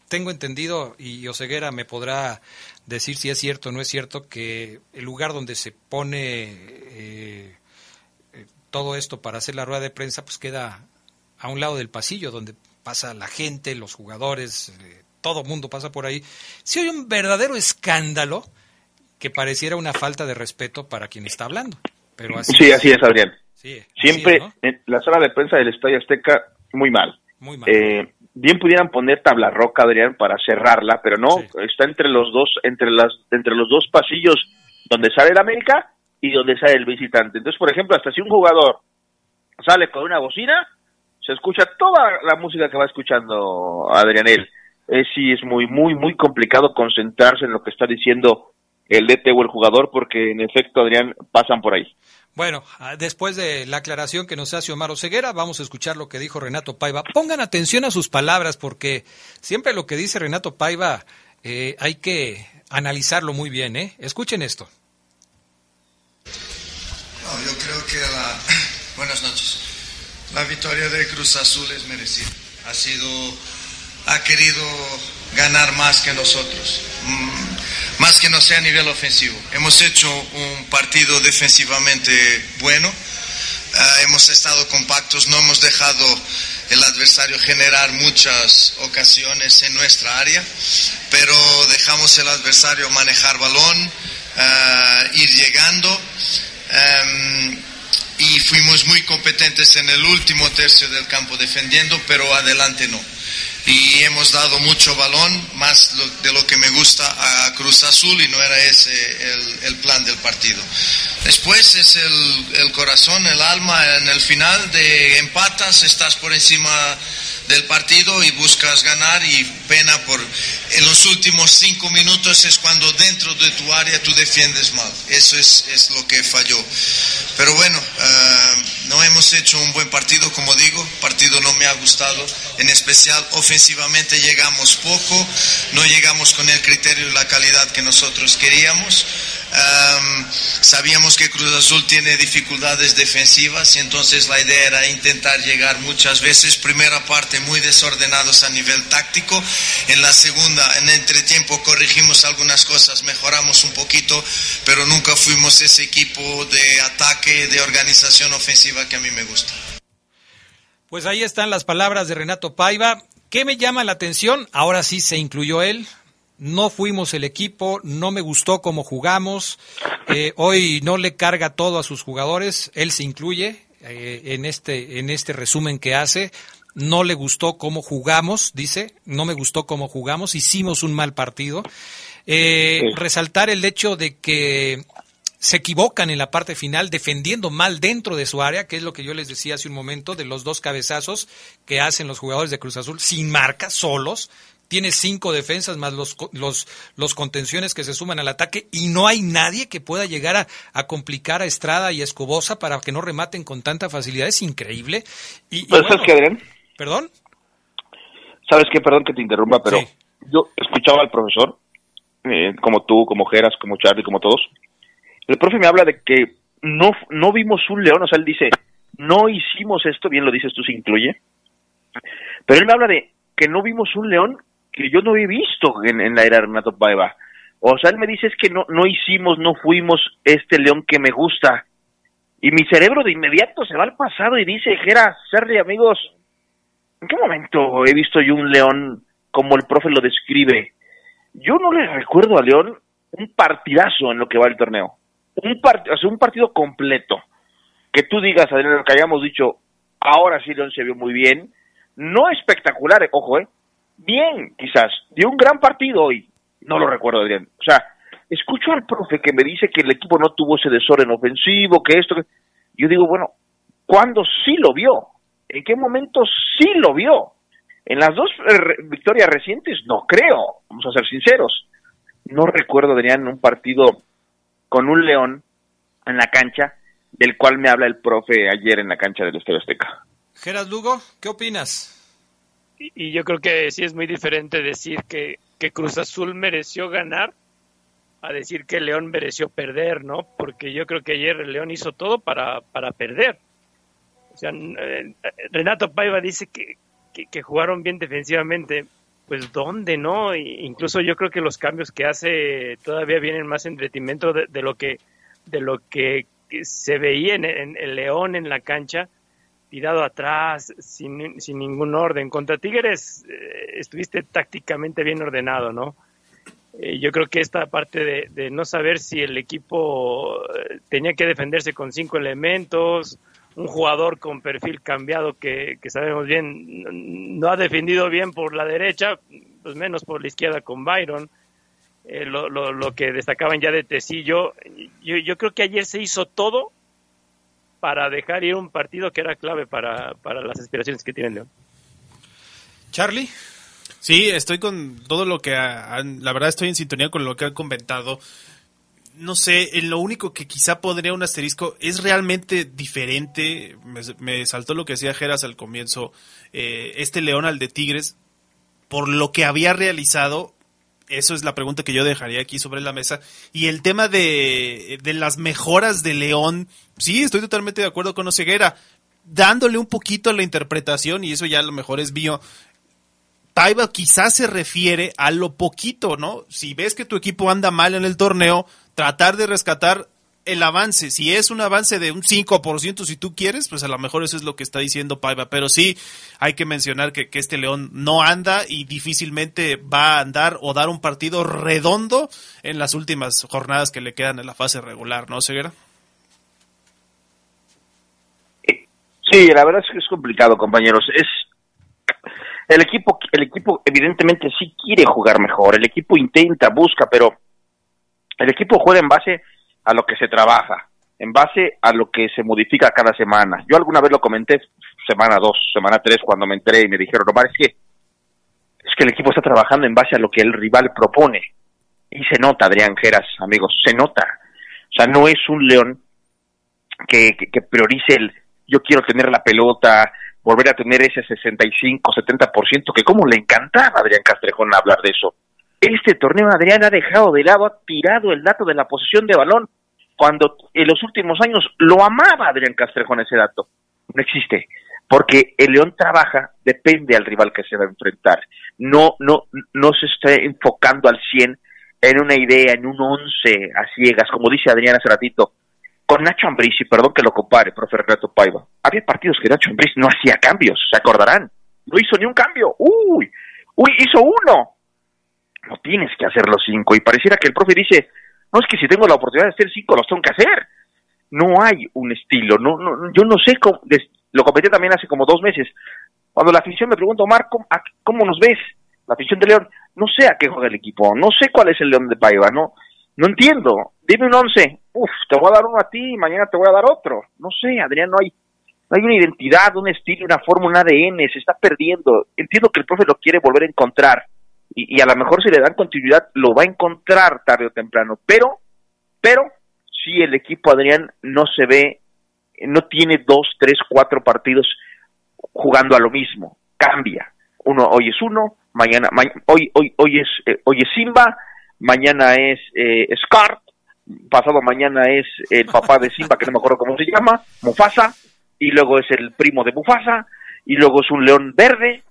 tengo entendido, y Oseguera me podrá decir si es cierto o no es cierto, que el lugar donde se pone eh, eh, todo esto para hacer la rueda de prensa, pues queda a un lado del pasillo, donde pasa la gente, los jugadores, eh, todo mundo pasa por ahí. Si hay un verdadero escándalo que pareciera una falta de respeto para quien está hablando. Pero así sí, así es, Adrián. Sí, Siempre es, en la sala de prensa del Estadio Azteca, muy mal. Muy mal. Eh, bien pudieran poner tabla roca, Adrián, para cerrarla, pero no, está entre los dos, entre las, entre los dos pasillos donde sale el América y donde sale el visitante. Entonces, por ejemplo, hasta si un jugador sale con una bocina, se escucha toda la música que va escuchando Adrianel. Es sí es muy, muy, muy complicado concentrarse en lo que está diciendo el DT o el jugador, porque en efecto, Adrián, pasan por ahí. Bueno, ah, después de la aclaración que nos hace Omar Ceguera, vamos a escuchar lo que dijo Renato Paiva. Pongan atención a sus palabras, porque siempre lo que dice Renato Paiva eh, hay que analizarlo muy bien. ¿eh? Escuchen esto. yo creo que la... <coughs> Buenas noches. La victoria de Cruz Azul es merecida. Ha sido... Ha querido ganar más que nosotros. Mm, más que no sea a nivel ofensivo. Hemos hecho un partido defensivamente bueno, uh, hemos estado compactos, no hemos dejado el adversario generar muchas ocasiones en nuestra área, pero dejamos el adversario manejar balón, uh, ir llegando. Um, y fuimos muy competentes en el último tercio del campo defendiendo, pero adelante no y hemos dado mucho balón, más de lo que me gusta a Cruz Azul y no era ese el, plan del partido. Después es el, el, corazón, el alma en el final de empatas, estás por encima del partido y buscas ganar y pena por en los últimos cinco minutos es cuando dentro de tu área tú defiendes mal. Eso es, es lo que falló. Pero bueno, uh, no hemos hecho un buen partido, como digo, partido no me ha gustado, en especial ofensivamente llegamos poco, no llegamos con el criterio y la calidad que nosotros queríamos. Sabíamos que Cruz Azul tiene dificultades defensivas y entonces la idea era intentar llegar muchas veces, primera parte muy desordenados a nivel táctico, en la segunda, en entretiempo corregimos algunas cosas, mejoramos un poquito, pero nunca fuimos ese equipo de ataque, de organización ofensiva que a mí me gusta. Pues ahí están las palabras de Renato Paiva. ¿Qué me llama la atención? Ahora sí se incluyó él, no fuimos el equipo, no me gustó cómo jugamos, eh, hoy no le carga todo a sus jugadores, él se incluye eh, en, este, en este resumen que hace, no le gustó cómo jugamos, dice, no me gustó cómo jugamos, hicimos un mal partido. Eh, resaltar el hecho de que se equivocan en la parte final defendiendo mal dentro de su área, que es lo que yo les decía hace un momento, de los dos cabezazos que hacen los jugadores de Cruz Azul sin marca, solos, tiene cinco defensas más los, los, los contenciones que se suman al ataque y no hay nadie que pueda llegar a, complicar a Estrada y Escobosa para que no rematen con tanta facilidad. Es increíble. Y, ¿Sabes qué, Adrián? ¿Perdón? ¿Sabes qué? Perdón que te interrumpa, pero yo escuchaba al profesor, eh, como tú, como Geras, como Charlie, como todos. El profe me habla de que no, no vimos un león, o sea, él dice, no hicimos esto, bien lo dices tú, se incluye. Pero él me habla de que no vimos un león que yo no he visto en, la era de Renato Paiva. O sea, él me dice es que no, no hicimos, no fuimos este león que me gusta. Y mi cerebro de inmediato se va al pasado y dice, Jera, Serri, amigos, ¿en qué momento he visto yo un león como el profe lo describe? Yo no le recuerdo a León un partidazo en lo que va el torneo. Un, o sea, un partido completo. Que tú digas, Adrián, lo que hayamos dicho, ahora sí León se vio muy bien. No espectacular, ojo, ¿eh? Bien, quizás, dio un gran partido hoy, no lo recuerdo bien. O sea, escucho al profe que me dice que el equipo no tuvo ese desorden ofensivo, que esto, yo digo, bueno, ¿cuándo sí lo vio? ¿En qué momento sí lo vio? En las dos victorias recientes no creo, vamos a ser sinceros. No recuerdo, Adrián, un partido con un león en la cancha del cual me habla el profe ayer en la cancha del Estadio Azteca. Geras Lugo, ¿qué opinas? Y yo creo que sí es muy diferente decir que, que Cruz Azul mereció ganar a decir que León mereció perder, ¿no? Porque yo creo que ayer León hizo todo para, para perder. O sea, eh, Renato Paiva dice que, que, jugaron bien defensivamente. Pues ¿dónde, no? incluso yo creo que los cambios que hace todavía vienen más en detrimento de, de lo que de lo que se veía en, en el León en la cancha tirado atrás, sin, sin ningún orden. Contra Tigres eh, estuviste tácticamente bien ordenado, ¿no? Eh, yo creo que esta parte de, no saber si el equipo eh, tenía que defenderse con cinco elementos un jugador con perfil cambiado que, que sabemos bien no ha defendido bien por la derecha, pues menos por la izquierda con Byron. Lo, lo, lo, que destacaban ya de Tecillo, yo, yo creo que ayer se hizo todo para dejar ir un partido que era clave para, para las aspiraciones que tiene León. Charlie. Sí, estoy con todo lo que han, la verdad estoy en sintonía con lo que han comentado. No sé, en lo único que quizá podría un asterisco es realmente diferente. Me, me saltó lo que decía Geras al comienzo. Eh, este León al de Tigres, por lo que había realizado, eso es la pregunta que yo dejaría aquí sobre la mesa. Y el tema de, de las mejoras de León, sí, estoy totalmente de acuerdo con Oseguera, dándole un poquito a la interpretación, y eso ya a lo mejor es mío. Paiva quizás se refiere a lo poquito, ¿no? Si ves que tu equipo anda mal en el torneo, tratar de rescatar el avance. Si es un avance de un 5%, si tú quieres, pues a lo mejor eso es lo que está diciendo Paiva. Pero sí hay que mencionar que, que, este León no anda y difícilmente va a andar o dar un partido redondo en las últimas jornadas que le quedan en la fase regular, ¿no, Ceguera? Sí, la verdad es que es complicado, compañeros. Es el equipo, el equipo evidentemente sí quiere jugar mejor. El equipo intenta, busca, pero el equipo juega en base a lo que se trabaja, en base a lo que se modifica cada semana. Yo alguna vez lo comenté semana dos, semana tres, cuando me enteré y me dijeron, Omar, es que, es que el equipo está trabajando en base a lo que el rival propone. Y se nota, Adrián Geras, amigos, se nota. O sea, no es un león que, que, que priorice el yo quiero tener la pelota, volver a tener ese 65, 70%, que como le encantaba a Adrián Castrejón hablar de eso. Este torneo Adrián ha dejado de lado, ha tirado el dato de la posesión de balón, cuando en los últimos años lo amaba Adrián Castrejón ese dato. No existe, porque el León trabaja, depende al rival que se va a enfrentar. No, no, no se está enfocando al 100 en una idea, en un 11 a ciegas, como dice Adrián hace ratito con Nacho Ambriz, perdón que lo compare, profe Renato Paiva, había partidos que Nacho Ambriz no hacía cambios, se acordarán, no hizo ni un cambio, uy, uy, hizo uno, no tienes que hacer los cinco, y pareciera que el profe dice, no es que si tengo la oportunidad de hacer cinco, los tengo que hacer, no hay un estilo, no, no yo no sé cómo, lo comenté también hace como dos meses, cuando la afición me preguntó, Omar, ¿cómo, ¿cómo nos ves? La afición de León, no sé a qué juega el equipo, no sé cuál es el León de Paiva, no, no entiendo. Dime un once. Uf, te voy a dar uno a ti mañana te voy a dar otro. No sé, Adrián, no hay, no hay una identidad, un estilo, una forma, un ADN. Se está perdiendo. Entiendo que el profe lo quiere volver a encontrar. Y, a lo mejor si le dan continuidad, lo va a encontrar tarde o temprano. Pero, pero, si el equipo, Adrián, no se ve, no tiene dos, tres, cuatro partidos jugando a lo mismo. Cambia. Uno, hoy es uno, mañana, ma hoy, hoy, hoy es, eh, hoy es Simba, mañana es eh, Scar, pasado mañana es el papá de Simba, que no me acuerdo cómo se llama, Mufasa, y luego es el primo de Mufasa, y luego es un león verde.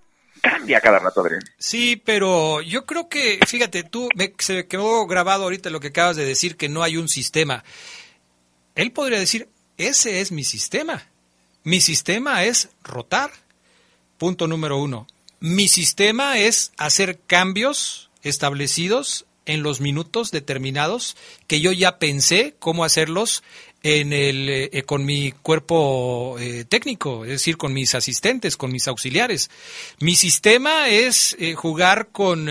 Cambia cada rato, Adrián. Sí, pero yo creo que, fíjate, tú, me, se quedó grabado ahorita lo que acabas de decir, que no hay un sistema. Él podría decir, ese es mi sistema. Mi sistema es rotar. Punto número uno. Mi sistema es hacer cambios establecidos en los minutos determinados que yo ya pensé cómo hacerlos en el, eh, con mi cuerpo eh, técnico, es decir, con mis asistentes, con mis auxiliares. Mi sistema es eh, jugar con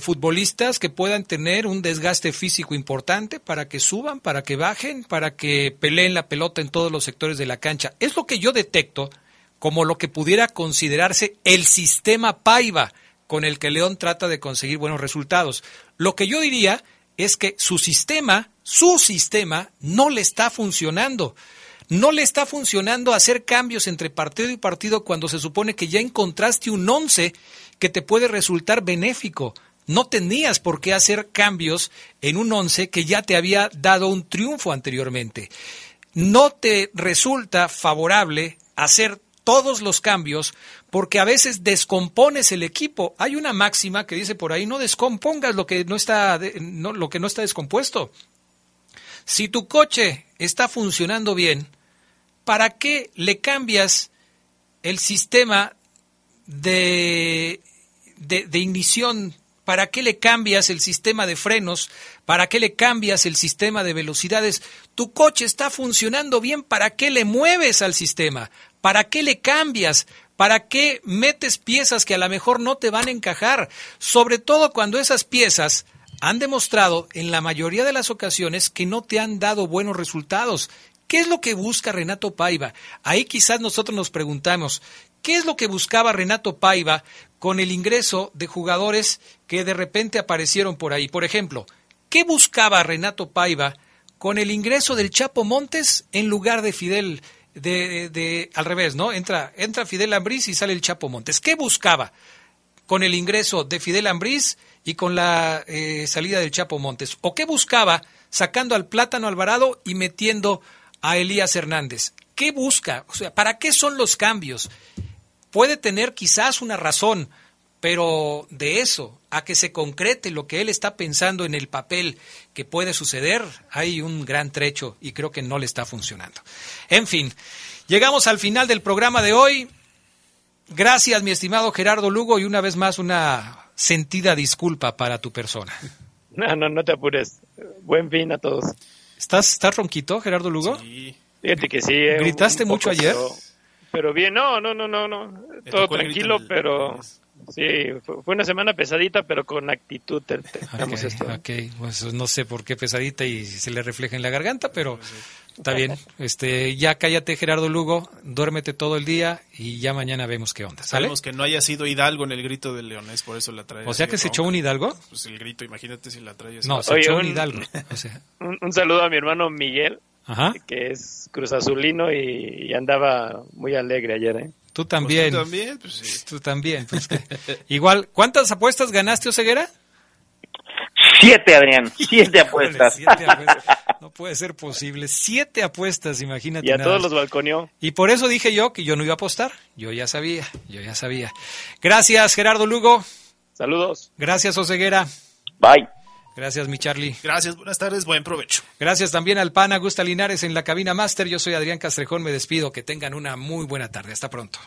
futbolistas que puedan tener un desgaste físico importante para que suban, para que bajen, para que peleen la pelota en todos los sectores de la cancha. Es lo que yo detecto como lo que pudiera considerarse el sistema Paiva con el que León trata de conseguir buenos resultados. Lo que yo diría es que su sistema, su sistema, no le está funcionando. No le está funcionando hacer cambios entre partido y partido cuando se supone que ya encontraste un once que te puede resultar benéfico. No tenías por qué hacer cambios en un once que ya te había dado un triunfo anteriormente. No te resulta favorable hacer todos los cambios porque a veces descompones el equipo. Hay una máxima que dice por ahí, no descompongas lo que no está, lo que no está descompuesto. Si tu coche está funcionando bien, ¿para qué le cambias el sistema de, de ignición ¿Para qué le cambias el sistema de frenos? ¿Para qué le cambias el sistema de velocidades? Tu coche está funcionando bien, ¿para qué le mueves al sistema? ¿Para qué le cambias? ¿Para qué metes piezas que a lo mejor no te van a encajar? Sobre todo cuando esas piezas han demostrado en la mayoría de las ocasiones que no te han dado buenos resultados. ¿Qué es lo que busca Renato Paiva? Ahí quizás nosotros nos preguntamos, ¿qué es lo que buscaba Renato Paiva con el ingreso de jugadores que de repente aparecieron por ahí? Por ejemplo, ¿qué buscaba Renato Paiva con el ingreso del Chapo Montes en lugar de Fidel de, de, al revés, ¿no? Entra, entra Fidel Ambriz y sale el Chapo Montes. ¿Qué buscaba con el ingreso de Fidel Ambriz y con la eh, salida del Chapo Montes? ¿O qué buscaba sacando al Plátano Alvarado y metiendo a Elías Hernández? ¿Qué busca? O sea, ¿para qué son los cambios? Puede tener quizás una razón, pero de eso a que se concrete lo que él está pensando en el papel que puede suceder, hay un gran trecho y creo que no le está funcionando. En fin, llegamos al final del programa de hoy. Gracias, mi estimado Gerardo Lugo, y una vez más una sentida disculpa para tu persona. <laughs> No, no, no te apures. Buen fin a todos. ¿Estás, estás ronquito, Gerardo Lugo? Sí. Fíjate que sí. eh, ¿Gritaste un mucho poco, ayer? Pero, pero bien, no, no, no, no, no. ¿Te Todo el tranquilo, pero sí, fue fue una semana pesadita, pero con actitud. te- te- digamos Ok, esto. ok, pues no sé por qué pesadita y se le refleja en la garganta, pero está bien. Este, ya cállate, Gerardo Lugo, duérmete todo el día y ya mañana vemos qué onda. ¿Sale? Sabemos que no haya sido Hidalgo en el grito del leonés, por eso la trae. O sea que se echó un Hidalgo. Pues el grito, imagínate si la trae así. No, se Oye, echó un un- Hidalgo. <laughs> O sea, Un, un saludo a mi hermano Miguel, ajá. que es Cruz Azulino y, y andaba muy alegre ayer, ¿eh? Tú también. Pues tú también, pues sí. Tú también. pues, <laughs> que- Igual, ¿cuántas apuestas ganaste, Oseguera? Siete, Adrián. <laughs> Siete apuestas. Siete apuestas. No puede ser posible. Siete apuestas, imagínate. Y a nada todos los balconeó. Y por eso dije yo que yo no iba a apostar. Yo ya sabía, yo ya sabía. Gracias, Gerardo Lugo. Saludos. Gracias, Oseguera. Bye. Gracias, mi Charlie. Gracias, buenas tardes, buen provecho. Gracias también al PAN Augusta Linares en la cabina máster. Yo soy Adrián Castrejón, me despido. Que tengan una muy buena tarde. Hasta pronto.